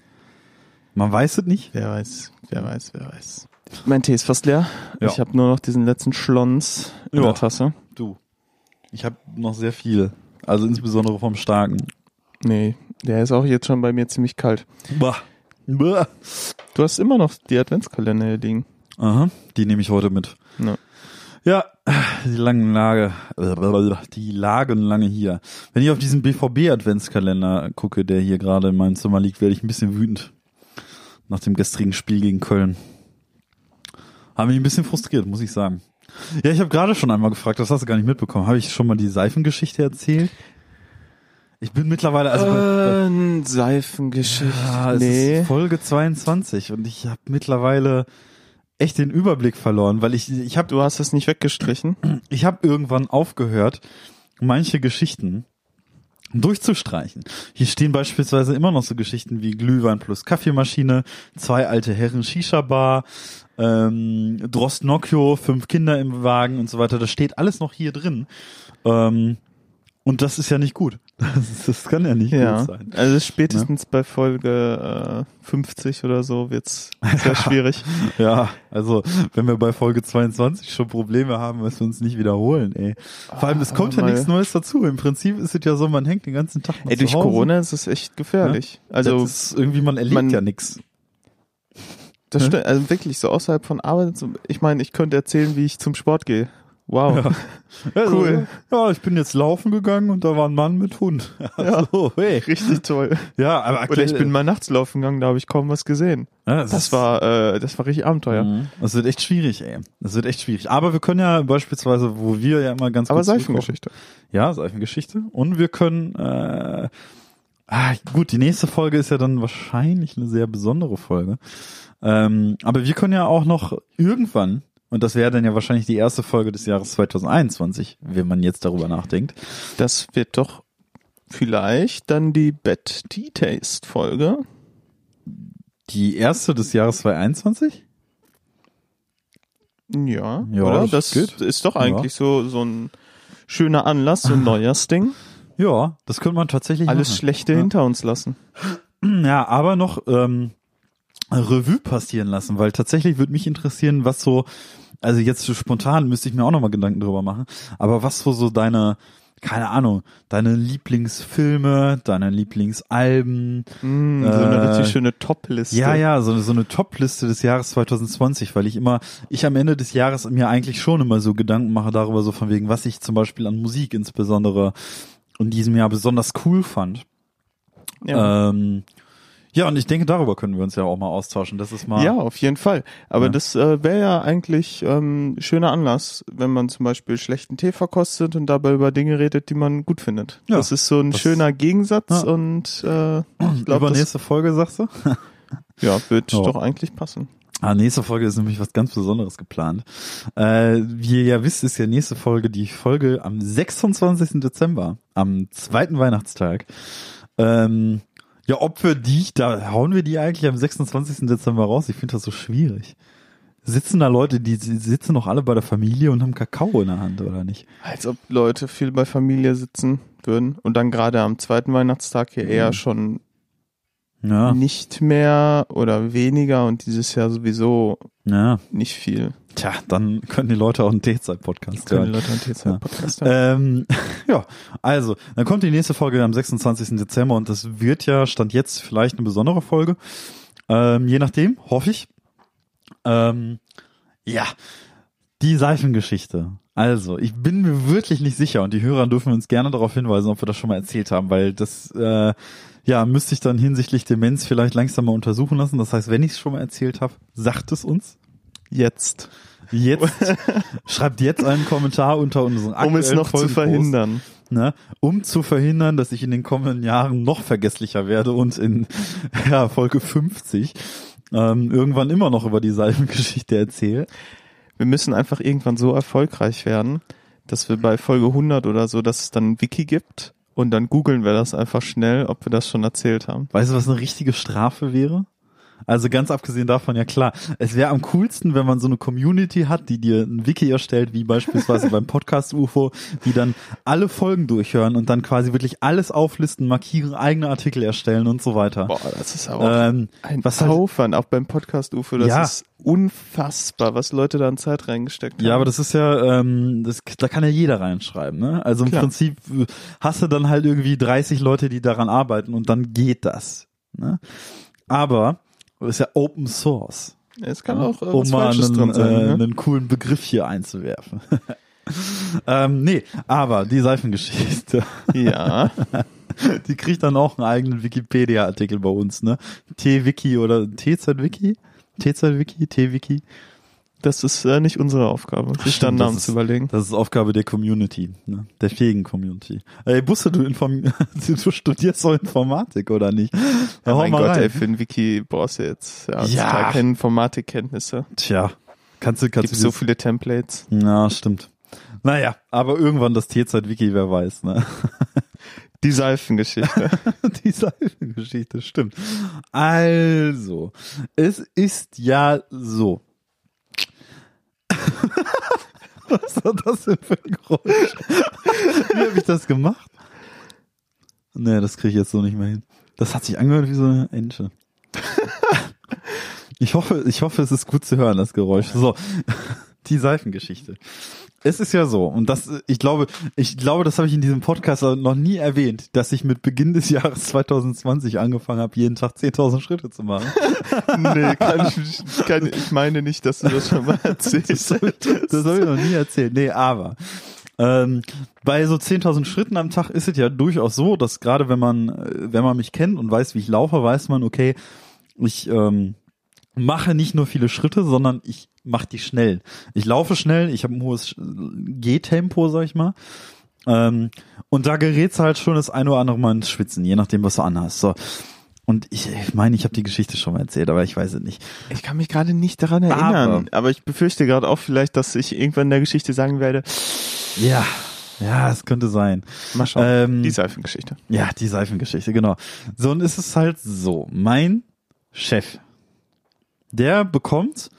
Man weiß es nicht. Wer weiß, wer weiß, wer weiß. Mein Tee ist fast leer. Ja. Ich habe nur noch diesen letzten Schlons in Ja. der Tasse. Du. Ich habe noch sehr viel. Also insbesondere vom Starken. Nee, der ist auch jetzt schon bei mir ziemlich kalt. Bah. Bah. Du hast immer noch die Adventskalender hier liegen. Aha, die nehme ich heute mit. Ja. Ja, die langen Lage, die lagen lange hier. Wenn ich auf diesen BVB-Adventskalender gucke, der hier gerade in meinem Zimmer liegt, werde ich ein bisschen wütend. Nach dem gestrigen Spiel gegen Köln. Haben mich ein bisschen frustriert, muss ich sagen. Ja, ich habe gerade schon einmal gefragt, das hast du gar nicht mitbekommen. Habe ich schon mal die Seifengeschichte erzählt? Ich bin mittlerweile, also äh, Seifengeschichte. ja, es nee. ist Folge 22 und ich habe mittlerweile echt den Überblick verloren, weil ich ich habe Du hast es nicht weggestrichen. ich habe irgendwann aufgehört, manche Geschichten durchzustreichen. Hier stehen beispielsweise immer noch so Geschichten wie Glühwein plus Kaffeemaschine, zwei alte Herren Shisha-Bar, ähm, Drost Nocchio, fünf Kinder im Wagen und so weiter. Das steht alles noch hier drin. Ähm, und das ist ja nicht gut. Das, das kann ja nicht Ja, gut sein. also spätestens bei Folge äh, 50 oder so wird's sehr schwierig. Ja, also wenn wir bei Folge 22 schon Probleme haben, müssen wir uns nicht wiederholen, ey. Vor allem, es Ah, kommt ja nichts Neues dazu. Im Prinzip ist es ja so, man hängt den ganzen Tag noch Ey, durch. Corona ist es echt gefährlich. Also das ist irgendwie, man erlebt man- ja nichts. Das Ne? stimmt, also wirklich so außerhalb von Arbeit. Ich meine, ich könnte erzählen, wie ich zum Sport gehe. Wow. Also, Cool. Ja, ich bin jetzt laufen gegangen und da war ein Mann mit Hund. Also, hey. Richtig toll. Ja, aber Oder ich bin mal nachts laufen gegangen, da habe ich kaum was gesehen. ja, Das ist- war, äh, das war richtig Abenteuer. Mhm. Das wird echt schwierig, ey. Das wird echt schwierig. Aber wir können ja beispielsweise, wo wir ja immer ganz Aber Seifengeschichte. Ja, Seifengeschichte. Und wir können, äh, ah, gut, die nächste Folge ist ja dann wahrscheinlich eine sehr besondere Folge. Ähm, aber wir können ja auch noch irgendwann, und das wäre dann ja wahrscheinlich die erste Folge des Jahres 2021, wenn man jetzt darüber nachdenkt. Das wird doch vielleicht dann die Bad Tea Taste Folge. Die erste des Jahres 2021? Ja, Ja, oder? das Das, ist doch eigentlich so, so ein schöner Anlass, so ein Neujahrsding. Ja, das könnte man tatsächlich Alles machen. Schlechte Ja. hinter uns lassen. Ja, aber noch ähm, Revue passieren lassen, weil tatsächlich würde mich interessieren, was so, also jetzt so spontan müsste ich mir auch nochmal Gedanken drüber machen, aber was so, so deine, keine Ahnung, deine Lieblingsfilme, deine Lieblingsalben, Mm, so eine Äh, richtig schöne Top-Liste. ja, ja, so, eine- so eine Top-Liste des Jahres 2020, weil ich immer, ich am Ende des Jahres mir eigentlich schon immer so Gedanken mache darüber, so von wegen, was ich zum Beispiel an Musik insbesondere in diesem Jahr besonders cool fand. Ja. Ähm, ja, und ich denke, darüber können wir uns ja auch mal austauschen. Das ist mal. Ja, auf jeden Fall. Aber Ja. das äh, wäre ja eigentlich ähm, schöner Anlass, wenn man zum Beispiel schlechten Tee verkostet und dabei über Dinge redet, die man gut findet. Ja, das ist so ein schöner Gegensatz Ja. und äh, ich glaube, das Übernächste Folge, sagst du? ja, wird Ja. doch eigentlich passen. Ah, nächste Folge ist nämlich was ganz Besonderes geplant. Äh, wie ihr ja wisst, ist ja nächste Folge die Folge am 26. Dezember, am zweiten Weihnachtstag. Ähm, ja, ob wir die, da hauen wir die eigentlich am 26. Dezember raus. Ich finde das so schwierig. Sitzen da Leute, die die sitzen noch alle bei der Familie und haben Kakao in der Hand, oder nicht? Als ob Leute viel bei Familie sitzen würden und dann gerade am zweiten Weihnachtstag hier Mhm. eher schon Ja, nicht mehr oder weniger und dieses Jahr sowieso ja. nicht viel. Tja, dann können die Leute auch einen T-Zeit-Podcast Können hören. die Leute einen T2-Podcast hören. Ähm, ja, also, dann kommt die nächste Folge am 26. Dezember und das wird ja, stand jetzt vielleicht eine besondere Folge. Ähm, je nachdem, hoffe ich. Ähm, ja, die Seifengeschichte. Also, ich bin mir wirklich nicht sicher und die Hörer dürfen uns gerne darauf hinweisen, ob wir das schon mal erzählt haben, weil das, äh, ja, müsste ich dann hinsichtlich Demenz vielleicht langsam mal untersuchen lassen. Das heißt, wenn ich es schon mal erzählt habe, sagt es uns. Jetzt. Jetzt, schreibt jetzt einen Kommentar unter unseren Um es aktuellen noch zu Folgenpost verhindern. ne, um zu verhindern, dass ich in den kommenden Jahren noch vergesslicher werde und in ja, Folge 50 ähm, irgendwann immer noch über die Salbengeschichte erzähle. Wir müssen einfach irgendwann so erfolgreich werden, dass wir bei Folge 100 oder so, dass es dann ein Wiki gibt und dann googeln wir das einfach schnell, ob wir das schon erzählt haben. Weißt du, was eine richtige Strafe wäre? Also ganz abgesehen davon, ja klar, es wäre am coolsten, wenn man so eine Community hat, die dir ein Wiki erstellt, wie beispielsweise beim Podcast UFO, die dann alle Folgen durchhören und dann quasi wirklich alles auflisten, markieren, eigene Artikel erstellen und so weiter. Boah, das ist aber Ähm, ein was halt- Aufwand, auch beim Podcast UFO, das Ja. ist unfassbar, was Leute da an Zeit reingesteckt haben. Ja, aber das ist ja, ähm, das, da kann ja jeder reinschreiben, ne? Also im Klar. Prinzip äh, hast du dann halt irgendwie 30 Leute, die daran arbeiten und dann geht das. Ne? Aber das ist ja Open Source. es kann ja, auch äh, um mal einen, drin sein. äh, ne? einen coolen Begriff hier einzuwerfen. ähm, nee, aber die Seifengeschichte, Ja, die kriegt dann auch einen eigenen Wikipedia-Artikel bei uns, ne? T-Wiki oder TZ-Wiki? TZ-Wiki? T-Wiki? Das ist äh, nicht unsere Aufgabe, sich Stimmt, dann Namen ist- zu überlegen. Das ist Aufgabe der Community, ne? der fähigen Community. Ey, Busse, du, inform du studierst doch Informatik, oder nicht? Ja, hau mein Gott, rein. ey, für ein Wiki brauchst du jetzt ja, Ja. keine Informatikkenntnisse. Tja, kannst du, kannst Gibt so viele Templates. Ja, stimmt. Naja, aber irgendwann das T-Zeit-Wiki, wer weiß, ne? Die Seifengeschichte. Die Seifengeschichte, stimmt. Also, es ist ja so. Was war das denn für ein Geräusch? Wie habe ich das gemacht? Nee, das kriege ich jetzt so nicht mehr hin. Das hat sich angehört wie so eine Ente. Ich hoffe, ich hoffe, es ist gut zu hören, das Geräusch. So, die Seifengeschichte. Es ist ja so, und das, ich glaube, ich glaube, das habe ich in diesem Podcast noch nie erwähnt, dass ich mit Beginn des Jahres 2020 angefangen habe, jeden Tag 10.000 Schritte zu machen. nee, kann ich, kann, ich meine nicht, dass du das schon mal erzählt Das habe ich, das hab ich noch nie erzählt. Nee, aber ähm, bei so 10.000 Schritten am Tag ist es ja durchaus so, dass gerade wenn man, wenn man mich kennt und weiß, wie ich laufe, weiß man, okay, ich ähm, mache nicht nur viele Schritte, sondern ich mache die schnell. Ich laufe schnell, ich habe ein hohes Gehtempo, sag ich mal. Ähm, und da gerät's halt schon das eine oder andere Mal ins Schwitzen, je nachdem, was du anhast. So. Und ich, ich meine, ich habe die Geschichte schon mal erzählt, aber ich weiß es nicht. Ich kann mich gerade nicht daran erinnern, aber, ich befürchte gerade auch vielleicht, dass ich irgendwann in der Geschichte sagen werde, Ja, ja, es könnte sein. mal schauen, Ähm, die Seifengeschichte. Ja, die Seifengeschichte, genau. So, und es ist halt so, mein Chef, der bekommt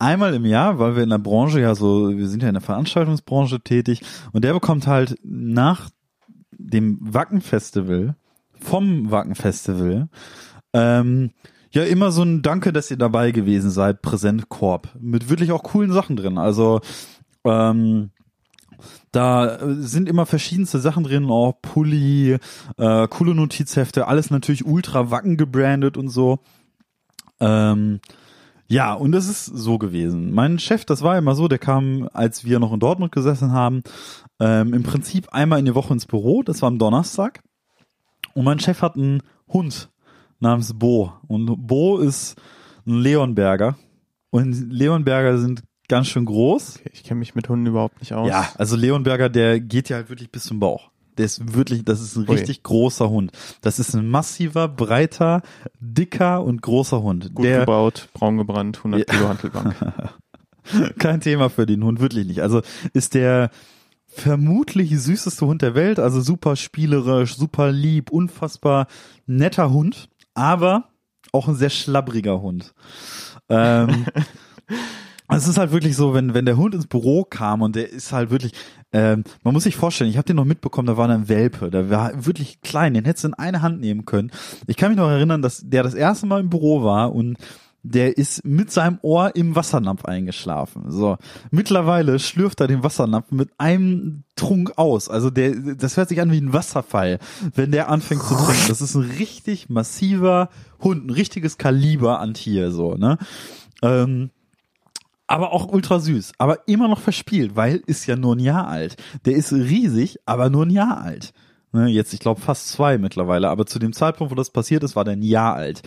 einmal im Jahr, weil wir in der Branche ja so, wir sind ja in der Veranstaltungsbranche tätig, und der bekommt halt nach dem Wacken-Festival, vom Wacken-Festival, ähm, ja, immer so ein Danke, dass ihr dabei gewesen seid, Präsentkorb. Mit wirklich auch coolen Sachen drin. Also, ähm, da sind immer verschiedenste Sachen drin, auch Pulli, äh, coole Notizhefte, alles natürlich ultra Wacken gebrandet und so. Ähm, ja, und es ist so gewesen. Mein Chef, das war immer so, der kam, als wir noch in Dortmund gesessen haben, ähm, im Prinzip einmal in die Woche ins Büro, das war am Donnerstag. Und mein Chef hat einen Hund namens Bo. Und Bo ist ein Leonberger. Und Leonberger sind ganz schön groß. Okay, ich kenne mich mit Hunden überhaupt nicht aus. Ja, also Leonberger, der geht ja halt wirklich bis zum Bauch. Der ist wirklich, das ist ein Ui. richtig großer Hund. Das ist ein massiver, breiter, dicker und großer Hund. Gut der gebaut, braun gebrannt, 100 Ja. Kilo Hantelbank. kein Thema für den Hund, wirklich nicht. Also ist der vermutlich süßeste Hund der Welt, also super spielerisch, super lieb, unfassbar netter Hund, aber auch ein sehr schlabbriger Hund. Ähm, es ist halt wirklich so, wenn, wenn der Hund ins Büro kam und der ist halt wirklich, ähm, man muss sich vorstellen, ich habe den noch mitbekommen, da war ein Welpe, der war wirklich klein, den hättest du in eine Hand nehmen können. Ich kann mich noch erinnern, dass der das erste Mal im Büro war und der ist mit seinem Ohr im Wassernapf eingeschlafen. So. Mittlerweile schlürft er den Wassernapf mit einem Trunk aus. Also der, das hört sich an wie ein Wasserfall, wenn der anfängt zu trinken. Das ist ein richtig massiver Hund, ein richtiges Kaliber an Tier, so, ne? Ähm, aber auch ultra süß, aber immer noch verspielt, weil ist ja nur ein Jahr alt. Der ist riesig, aber nur ein Jahr alt. Ne, jetzt, ich glaube, fast zwei mittlerweile, aber zu dem Zeitpunkt, wo das passiert ist, war der ein Jahr alt.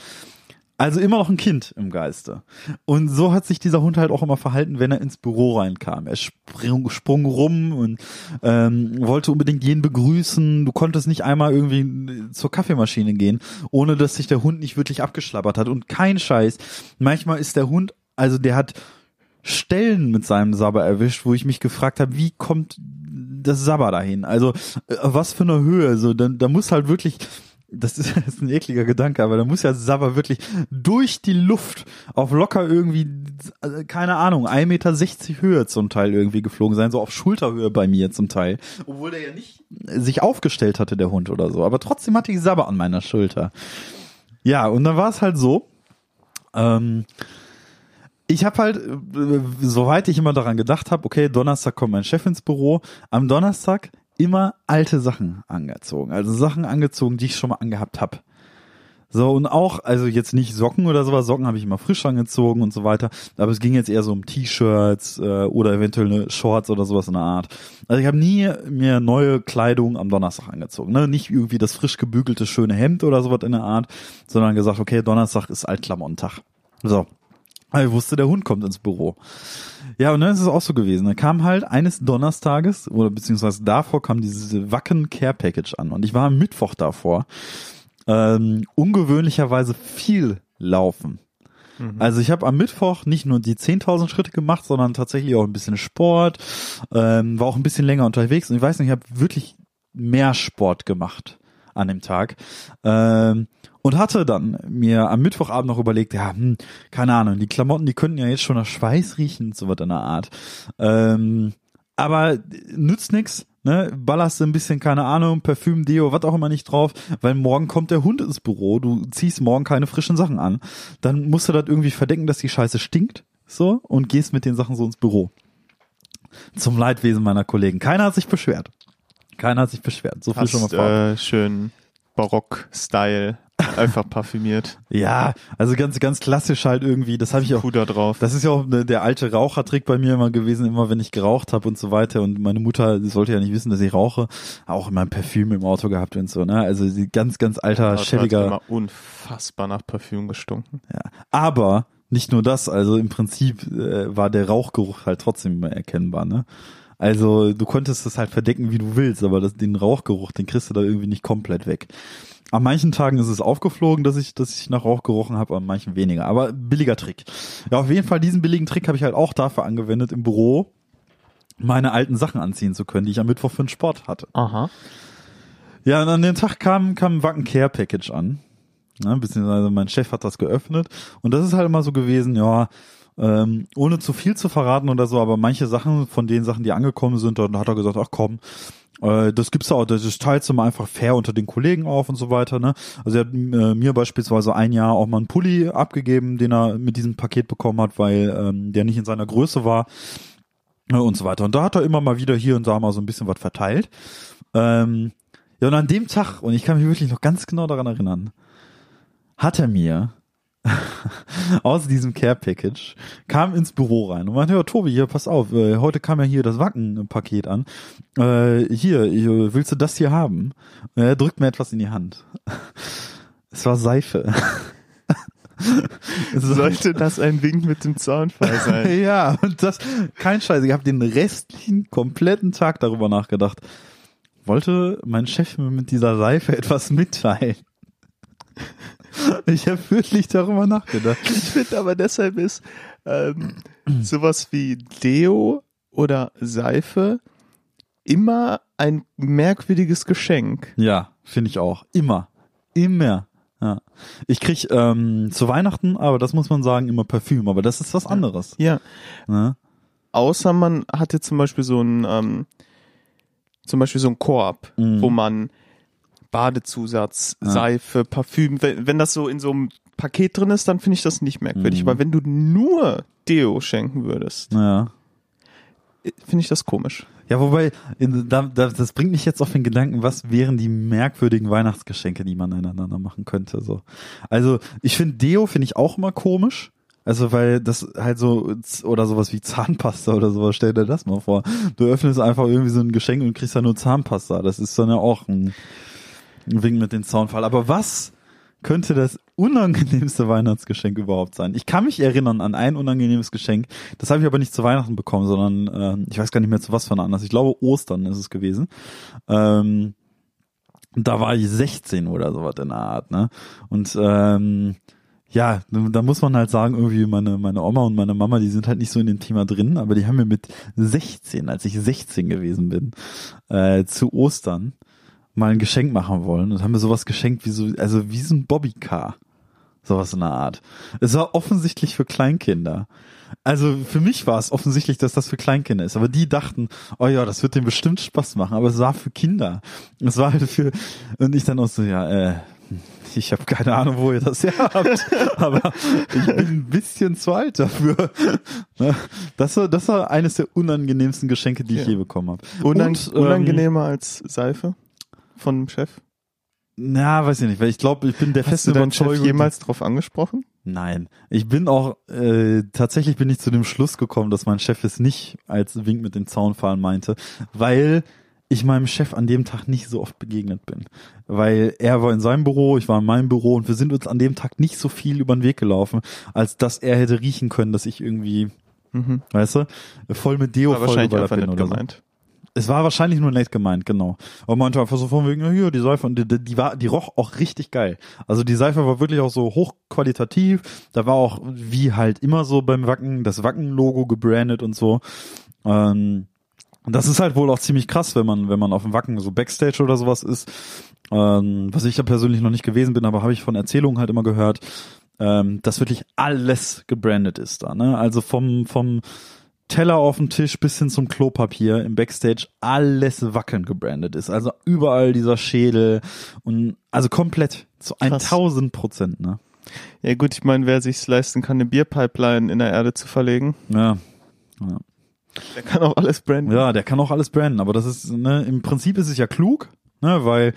Also immer noch ein Kind im Geiste. Und so hat sich dieser Hund halt auch immer verhalten, wenn er ins Büro reinkam. Er sprung, sprung rum und ähm, wollte unbedingt jeden begrüßen. Du konntest nicht einmal irgendwie zur Kaffeemaschine gehen, ohne dass sich der Hund nicht wirklich abgeschlabbert hat. Und kein Scheiß. Manchmal ist der Hund, also der hat Stellen mit seinem Sabber erwischt, wo ich mich gefragt habe, wie kommt das Sabber dahin? Also äh, was für eine Höhe? So, da, da muss halt wirklich, das ist, das ist ein ekliger Gedanke, aber da muss ja Sabber wirklich durch die Luft auf locker irgendwie, äh, keine Ahnung, 1,60 Meter Höhe zum Teil irgendwie geflogen sein, so auf Schulterhöhe bei mir zum Teil. Obwohl der ja nicht sich aufgestellt hatte, der Hund oder so. Aber trotzdem hatte ich Sabber an meiner Schulter. Ja, und dann war es halt so, ähm, ich habe halt, äh, soweit ich immer daran gedacht habe, okay, Donnerstag kommt mein Chef ins Büro, am Donnerstag immer alte Sachen angezogen. Also Sachen angezogen, die ich schon mal angehabt habe. So, und auch, also jetzt nicht Socken oder sowas, Socken habe ich immer frisch angezogen und so weiter, aber es ging jetzt eher so um T-Shirts äh, oder eventuell eine Shorts oder sowas in der Art. Also ich habe nie mir neue Kleidung am Donnerstag angezogen, ne? Nicht irgendwie das frisch gebügelte schöne Hemd oder sowas in der Art, sondern gesagt, okay, Donnerstag ist Altklamontag. So. Aber ich wusste, der Hund kommt ins Büro. Ja, und dann ist es auch so gewesen. Da kam halt eines Donnerstages, oder beziehungsweise davor kam diese Wacken Care Package an. Und ich war am Mittwoch davor. Ähm, ungewöhnlicherweise viel laufen. Also ich habe am Mittwoch nicht nur die 10.000 Schritte gemacht, sondern tatsächlich auch ein bisschen Sport, ähm, war auch ein bisschen länger unterwegs und ich weiß nicht, ich habe wirklich mehr Sport gemacht an dem Tag ähm, und hatte dann mir am Mittwochabend noch überlegt, ja, hm, keine Ahnung, die Klamotten, die könnten ja jetzt schon nach Schweiß riechen, so was in der Art. Ähm, aber nützt nix, ne? Ballerst ein bisschen, keine Ahnung, Parfüm, Deo, was auch immer nicht drauf, weil morgen kommt der Hund ins Büro, du ziehst morgen keine frischen Sachen an. Dann musst du das irgendwie verdecken, dass die Scheiße stinkt, so, und gehst mit den Sachen so ins Büro. Zum Leidwesen meiner Kollegen. Keiner hat sich beschwert. Keiner hat sich beschwert. So viel schon mal Hast, vor. äh, schön Barock-Style, einfach parfümiert. ja, also ganz, ganz klassisch halt irgendwie. Das habe ich auch. Puder drauf. Das ist ja auch ne, der alte Rauchertrick bei mir immer gewesen, immer wenn ich geraucht habe und so weiter. Und meine Mutter sollte ja nicht wissen, dass ich rauche. Auch immer ein Parfüm im Auto gehabt und so. Ne? Also ganz, ganz alter, Das schäbiger. immer unfassbar nach Parfüm gestunken. Ja. Aber nicht nur das, also im Prinzip äh, war der Rauchgeruch halt trotzdem immer erkennbar, ne? Also du konntest es halt verdecken, wie du willst, aber das, den Rauchgeruch, den kriegst du da irgendwie nicht komplett weg. An manchen Tagen ist es aufgeflogen, dass ich, dass ich nach Rauch gerochen habe, an manchen weniger. Aber billiger Trick. Ja, auf jeden Fall diesen billigen Trick habe ich halt auch dafür angewendet, im Büro meine alten Sachen anziehen zu können, die ich am Mittwoch für den Sport hatte. Aha. Ja, und an dem Tag kam, kam ein Wacken Care Package an. Ja, beziehungsweise mein Chef hat das geöffnet. Und das ist halt immer so gewesen, ja, ähm, ohne zu viel zu verraten oder so, aber manche Sachen von den Sachen, die angekommen sind, dann hat er gesagt, ach komm, äh, das gibt's auch, das teilst du mal einfach fair unter den Kollegen auf und so weiter, ne? Also er hat äh, mir beispielsweise ein Jahr auch mal einen Pulli abgegeben, den er mit diesem Paket bekommen hat, weil ähm, der nicht in seiner Größe war äh, und so weiter. Und da hat er immer mal wieder hier und da mal so ein bisschen was verteilt. Ähm, ja, und an dem Tag, und ich kann mich wirklich noch ganz genau daran erinnern, hat er mir aus diesem Care Package kam ins Büro rein und meinte, ja, Tobi, hier, pass auf, äh, heute kam ja hier das Wacken-Paket an. Äh, hier, äh, willst du das hier haben? Und er drückt mir etwas in die Hand. Es war Seife. Sollte das ein Wink mit dem Zaunfall sein? ja, und das, kein Scheiß. Ich habe den restlichen kompletten Tag darüber nachgedacht. Wollte mein Chef mir mit dieser Seife etwas mitteilen? Ich habe wirklich darüber nachgedacht. Ich finde aber deshalb ist ähm, sowas wie Deo oder Seife immer ein merkwürdiges Geschenk. Ja, finde ich auch. Immer. Immer. Ja. Ich krieg ähm, zu Weihnachten, aber das muss man sagen, immer Parfüm, aber das ist was anderes. Ja. Ne? Außer man hatte zum Beispiel so ein ähm, zum Beispiel so ein Korb, Mhm. wo man Badezusatz, Ja. Seife, Parfüm, wenn, wenn das so in so einem Paket drin ist, dann finde ich das nicht merkwürdig. Mhm. Aber wenn du nur Deo schenken würdest, Ja. finde ich das komisch. Ja, wobei, in, da, da, das bringt mich jetzt auf den Gedanken, was wären die merkwürdigen Weihnachtsgeschenke, die man einander machen könnte. So. Also ich finde Deo finde ich auch immer komisch. Also weil das halt so oder sowas wie Zahnpasta oder sowas, stell dir das mal vor. Du öffnest einfach irgendwie so ein Geschenk und kriegst da nur Zahnpasta. Das ist dann ja auch ein, Wink mit dem Zaunfall. Aber was könnte das unangenehmste Weihnachtsgeschenk überhaupt sein? Ich kann mich erinnern an ein unangenehmes Geschenk. Das habe ich aber nicht zu Weihnachten bekommen, sondern ähm, ich weiß gar nicht mehr zu was von anders. Ich glaube Ostern ist es gewesen. Ähm, da war ich 16 oder sowas in der Art, ne? Und ähm, ja, da muss man halt sagen, irgendwie meine, meine Oma und meine Mama, die sind halt nicht so in dem Thema drin, aber die haben mir mit 16, als ich 16 gewesen bin, äh, zu Ostern mal ein Geschenk machen wollen und haben mir sowas geschenkt wie so, also wie so ein Bobbycar. Sowas in der Art. Es war offensichtlich für Kleinkinder. Also für mich war es offensichtlich, dass das für Kleinkinder ist. Aber die dachten, oh ja, das wird dem bestimmt Spaß machen. Aber es war für Kinder. Es war halt für, und ich dann auch so, ja, äh, ich habe keine Ahnung, wo ihr das her habt, aber ich bin ein bisschen zu alt dafür. Ne? Das war, das war eines der unangenehmsten Geschenke, die ich Ja. je bekommen habe. Unang Und, ähm, unangenehmer als Seife von dem Chef? Na, weiß ich nicht, weil ich glaube, ich bin der Hast festen deinen Chef Überzeugung. jemals drauf angesprochen? Nein, ich bin auch äh, tatsächlich bin ich zu dem Schluss gekommen, dass mein Chef es nicht als Wink mit dem Zaunfallen meinte, weil ich meinem Chef an dem Tag nicht so oft begegnet bin, weil er war in seinem Büro, ich war in meinem Büro und wir sind uns an dem Tag nicht so viel über den Weg gelaufen, als dass er hätte riechen können, dass ich irgendwie, Mhm. weißt du, voll mit Deo War wahrscheinlich vollgeballert einfach bin nicht oder so. Es war wahrscheinlich nur nett gemeint, genau. Aber meinte einfach so von wegen, ja, hier, die Seife, und die, die, die war, die roch auch richtig geil. Also die Seife war wirklich auch so hochqualitativ. Da war auch, wie halt immer so beim Wacken, das Wacken-Logo gebrandet und so. Ähm, das ist halt wohl auch ziemlich krass, wenn man, wenn man auf dem Wacken so Backstage oder sowas ist. Ähm, was ich ja persönlich noch nicht gewesen bin, aber habe ich von Erzählungen halt immer gehört, ähm, dass wirklich alles gebrandet ist da. Ne? Also vom, vom Teller auf dem Tisch bis hin zum Klopapier im Backstage alles wackeln gebrandet ist. Also überall dieser Schädel und also komplett zu Krass. 1000 Prozent. Ne? Ja gut, ich meine, wer sich's leisten kann, eine Bierpipeline in der Erde zu verlegen. Ja. ja. Der kann auch alles branden. Ja, der kann auch alles branden, aber das ist, ne, im Prinzip ist es ja klug, ne, weil,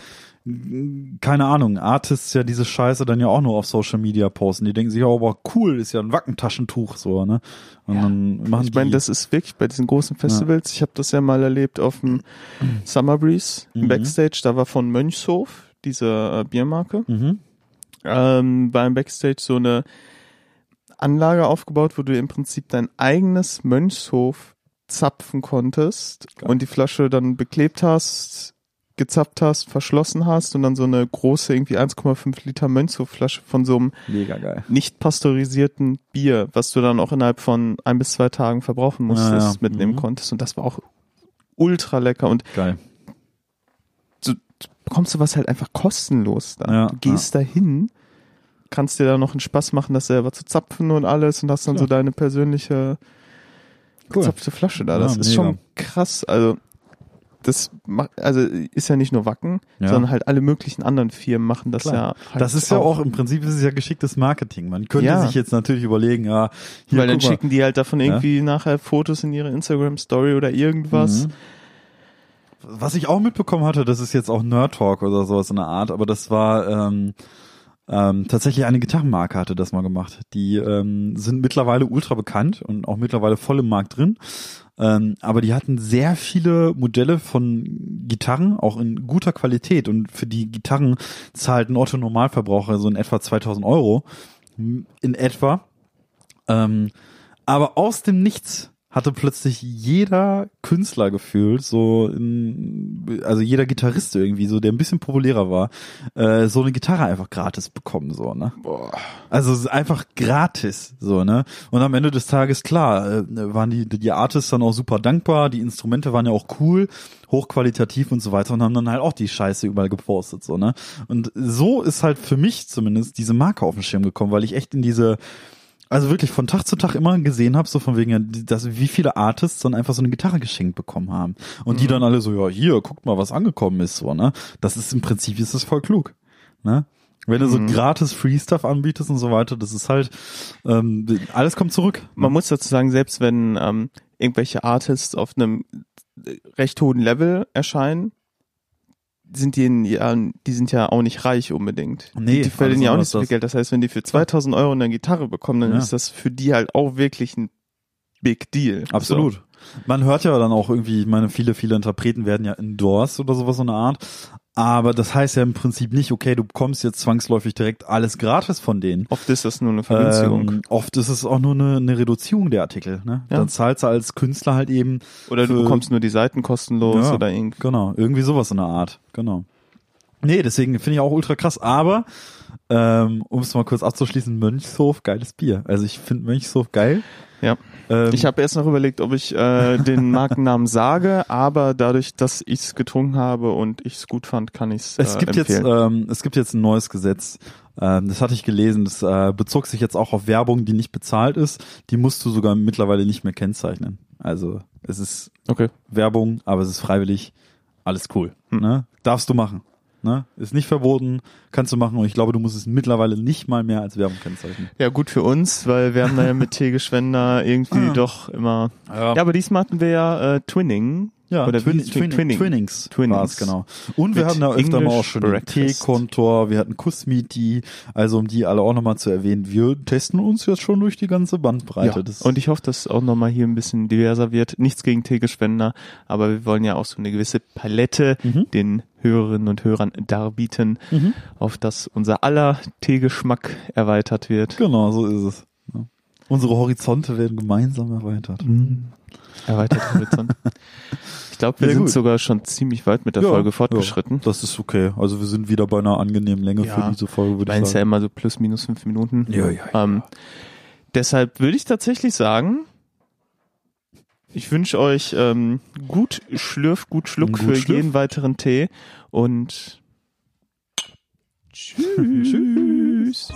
keine Ahnung, Artists ja diese Scheiße dann ja auch nur auf Social Media posten. Die denken sich, oh, aber cool, ist ja ein Wackentaschentuch, so, ne. Und Ja. dann machen Ich meine, das ist wirklich bei diesen großen Festivals. Ich habe das ja mal erlebt auf dem Summer Breeze im Mhm. Backstage. Da war von Mönchshof diese äh, Biermarke mhm. ähm, beim Backstage so eine Anlage aufgebaut, wo du im Prinzip dein eigenes Mönchshof zapfen konntest Geil. und die Flasche dann beklebt hast, gezappt hast, verschlossen hast und dann so eine große irgendwie 1,5 Liter Mönchshof-Flasche von so einem nicht pasteurisierten Bier, was du dann auch innerhalb von ein bis zwei Tagen verbrauchen musstest, Ja, ja. mitnehmen Mhm. konntest. Und das war auch ultra lecker. Und Geil. du bekommst du was halt einfach kostenlos da. Ja, du gehst da hin, kannst dir da noch einen Spaß machen, das selber zu zapfen und alles und hast dann so deine persönliche gezapfte Flasche da. Ja, Das ist mega. schon krass. Also das macht, also ist ja nicht nur Wacken, Ja. sondern halt alle möglichen anderen Firmen machen das Klar. ja. Halt Das ist ja auch, im Prinzip ist es ja geschicktes Marketing. Man könnte Ja. sich jetzt natürlich überlegen, ja, hier, weil dann mal. schicken die halt davon irgendwie nachher Fotos in ihre Instagram Story oder irgendwas. Mhm. Was ich auch mitbekommen hatte, das ist jetzt auch Nerd Talk oder sowas in der Art, aber das war ähm, ähm, tatsächlich eine Gitarrenmarke hatte das mal gemacht. Die ähm, sind mittlerweile ultra bekannt und auch mittlerweile voll im Markt drin. Ähm, aber die hatten sehr viele Modelle von Gitarren, auch in guter Qualität. Und für die Gitarren zahlt ein Otto Normalverbraucher so in etwa 2000 Euro. In etwa. Ähm, aber aus dem Nichts hatte plötzlich jeder Künstler gefühlt, so in, also jeder Gitarrist irgendwie, so der ein bisschen populärer war, äh, so eine Gitarre einfach gratis bekommen, so, ne? Boah. Also einfach gratis, so, ne? Und am Ende des Tages, klar, äh, waren die, die Artists dann auch super dankbar, die Instrumente waren ja auch cool, hochqualitativ und so weiter und haben dann halt auch die Scheiße überall gepostet, so, ne? Und so ist halt für mich zumindest diese Marke auf den Schirm gekommen, weil ich echt in diese, also wirklich von Tag zu Tag immer gesehen habe, so von wegen, ja, dass wie viele Artists dann einfach so eine Gitarre geschenkt bekommen haben. Und die dann alle so, ja, hier, guckt mal, was angekommen ist, so, ne? Das ist im Prinzip, ist das voll klug, ne? Wenn du so Mhm. gratis Free Stuff anbietest und so weiter, das ist halt, ähm, alles kommt zurück. Man muss dazu sagen, selbst wenn ähm, irgendwelche Artists auf einem recht hohen Level erscheinen, sind die, in, ja, die sind ja auch nicht reich unbedingt. Nee, die, die verdienen ja auch nicht so viel Geld. Das heißt, wenn die für 2000 Euro eine Gitarre bekommen, dann Ja. ist das für die halt auch wirklich ein Big Deal. Absolut. Man hört ja dann auch irgendwie, ich meine, viele, viele Interpreten werden ja endorsed oder sowas so eine Art. Aber das heißt ja im Prinzip nicht, okay, du bekommst jetzt zwangsläufig direkt alles gratis von denen. Oft ist das nur eine Vergünstigung. Ähm, oft ist es auch nur eine, eine Reduzierung der Artikel. Ne? Ja. Dann zahlst du als Künstler halt eben, oder du für- bekommst nur die Seiten kostenlos Ja. oder irgendwie. genau, irgendwie sowas in der Art. Genau. Nee, deswegen finde ich auch ultra krass. Aber, ähm, um es mal kurz abzuschließen, Mönchshof, geiles Bier. Also ich finde Mönchshof geil. Ja. Ähm, Ich habe erst noch überlegt, ob ich äh, den Markennamen sage, aber dadurch, dass ich es getrunken habe und ich es gut fand, kann ich es äh, Es gibt jetzt, empfehlen. ähm, es gibt jetzt ein neues Gesetz. Ähm, das hatte ich gelesen. Das äh, bezog sich jetzt auch auf Werbung, die nicht bezahlt ist. Die musst du sogar mittlerweile nicht mehr kennzeichnen. Also es ist okay. Werbung, aber es ist freiwillig. Alles cool. Hm. Ne? Darfst du machen. Ne? Ist nicht verboten, kannst du machen. Und ich glaube, du musst es mittlerweile nicht mal mehr als Werbung kennzeichnen. Ja, gut für uns, weil wir haben da ja mit Tegeschwender irgendwie Ah. doch immer. Ja, Ja, aber diesmal hatten wir ja äh, Twinning. Ja, Oder Twin, Twin, Twinning. Twinnings, Twinnings. genau. Und wir Mit hatten da öfter mal auch English schon. T-Kontor, wir hatten Kussmeeti, also um die alle auch nochmal zu erwähnen. Wir testen uns jetzt schon durch die ganze Bandbreite. Ja. Und ich hoffe, dass auch nochmal hier ein bisschen diverser wird. Nichts gegen Tegeschwender, aber wir wollen ja auch so eine gewisse Palette Mhm. den Hörerinnen und Hörern darbieten, Mhm. auf das unser aller Teegeschmack erweitert wird. genau, so ist es. Ja. Unsere Horizonte werden gemeinsam erweitert. Erweitert Horizont. Ich glaube, wir Ja, sind gut. sogar schon ziemlich weit mit der Ja, Folge fortgeschritten. Ja, das ist okay. Also wir sind wieder bei einer angenehmen Länge Ja. für diese Folge, Ich würde meine, ich es ist ja sagen. immer so plus minus fünf Minuten. Ja, ja, ja. Ähm, deshalb würde ich tatsächlich sagen, ich wünsche euch ähm, gut Schlürf, gut Schluck Gut für Schlürf. jeden weiteren Tee und tschüss.